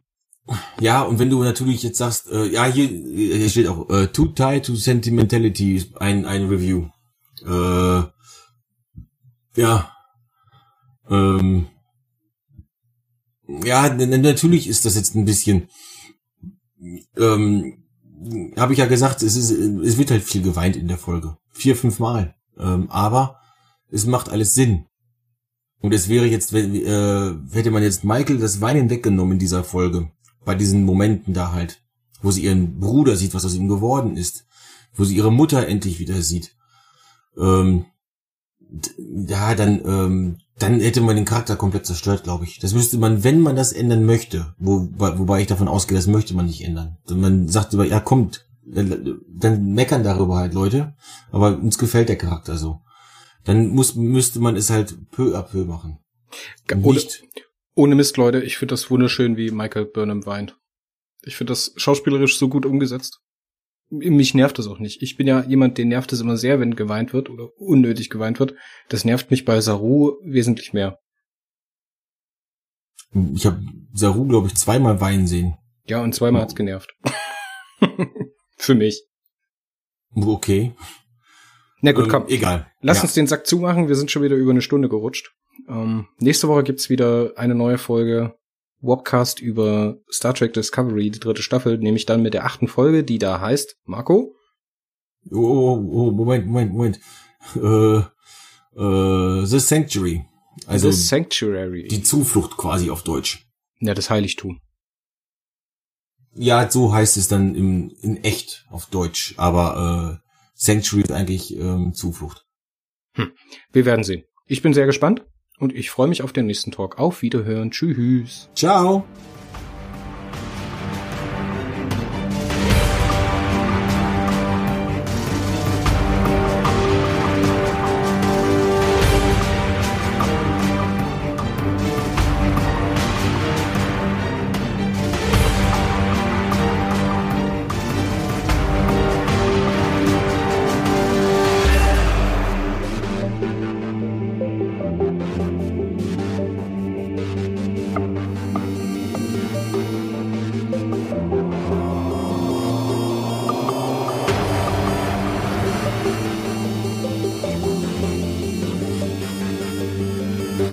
Ja, und wenn du natürlich jetzt sagst, äh, ja, hier, hier steht auch, äh, Too Tied to Sentimentality, ein, ein Review. Äh, ja. Ähm, ja, natürlich ist das jetzt ein bisschen, ähm, habe ich ja gesagt, es ist, es wird halt viel geweint in der Folge. Vier, fünf Mal. Ähm, aber es macht alles Sinn. Und es wäre jetzt, äh, hätte man jetzt Michael das Weinen weggenommen in dieser Folge, bei diesen Momenten da halt, wo sie ihren Bruder sieht, was aus ihm geworden ist, wo sie ihre Mutter endlich wieder sieht, ähm, ja, dann, ähm, dann hätte man den Charakter komplett zerstört, glaube ich. Das müsste man, wenn man das ändern möchte, wo, wobei ich davon ausgehe, das möchte man nicht ändern. Wenn man sagt über, ja, kommt, dann, meckern darüber halt Leute, aber uns gefällt der Charakter so. Dann muss, müsste man es halt peu à peu machen. Ohne, Nicht, ohne Mist, Leute, ich finde das wunderschön, wie Michael Burnham weint. Ich finde das schauspielerisch so gut umgesetzt. Mich nervt das auch nicht. Ich bin ja jemand, den nervt es immer sehr, wenn geweint wird oder unnötig geweint wird. Das nervt mich bei Saru wesentlich mehr. ich habe Saru, glaube ich, zweimal weinen sehen. Ja, und zweimal hat's genervt. Für mich. Okay. Na gut, Ähm, komm. Egal. Lass Ja. uns den Sack zumachen. Wir sind schon wieder über eine Stunde gerutscht. Ähm, nächste Woche gibt's wieder eine neue Folge Wobcast über Star Trek Discovery, die dritte Staffel, nämlich dann mit der achten Folge, die da heißt, Marco? Oh, oh, oh Moment, Moment, Moment. Äh, äh, The Sanctuary. Also The Sanctuary. die Zuflucht quasi auf Deutsch. ja, das Heiligtum. Ja, so heißt es dann im, in echt auf Deutsch. Aber äh, Sanctuary ist eigentlich ähm, Zuflucht. Wir werden sehen. Ich bin sehr gespannt und ich freue mich auf den nächsten Talk. Auf Wiederhören. Tschüss. Ciao.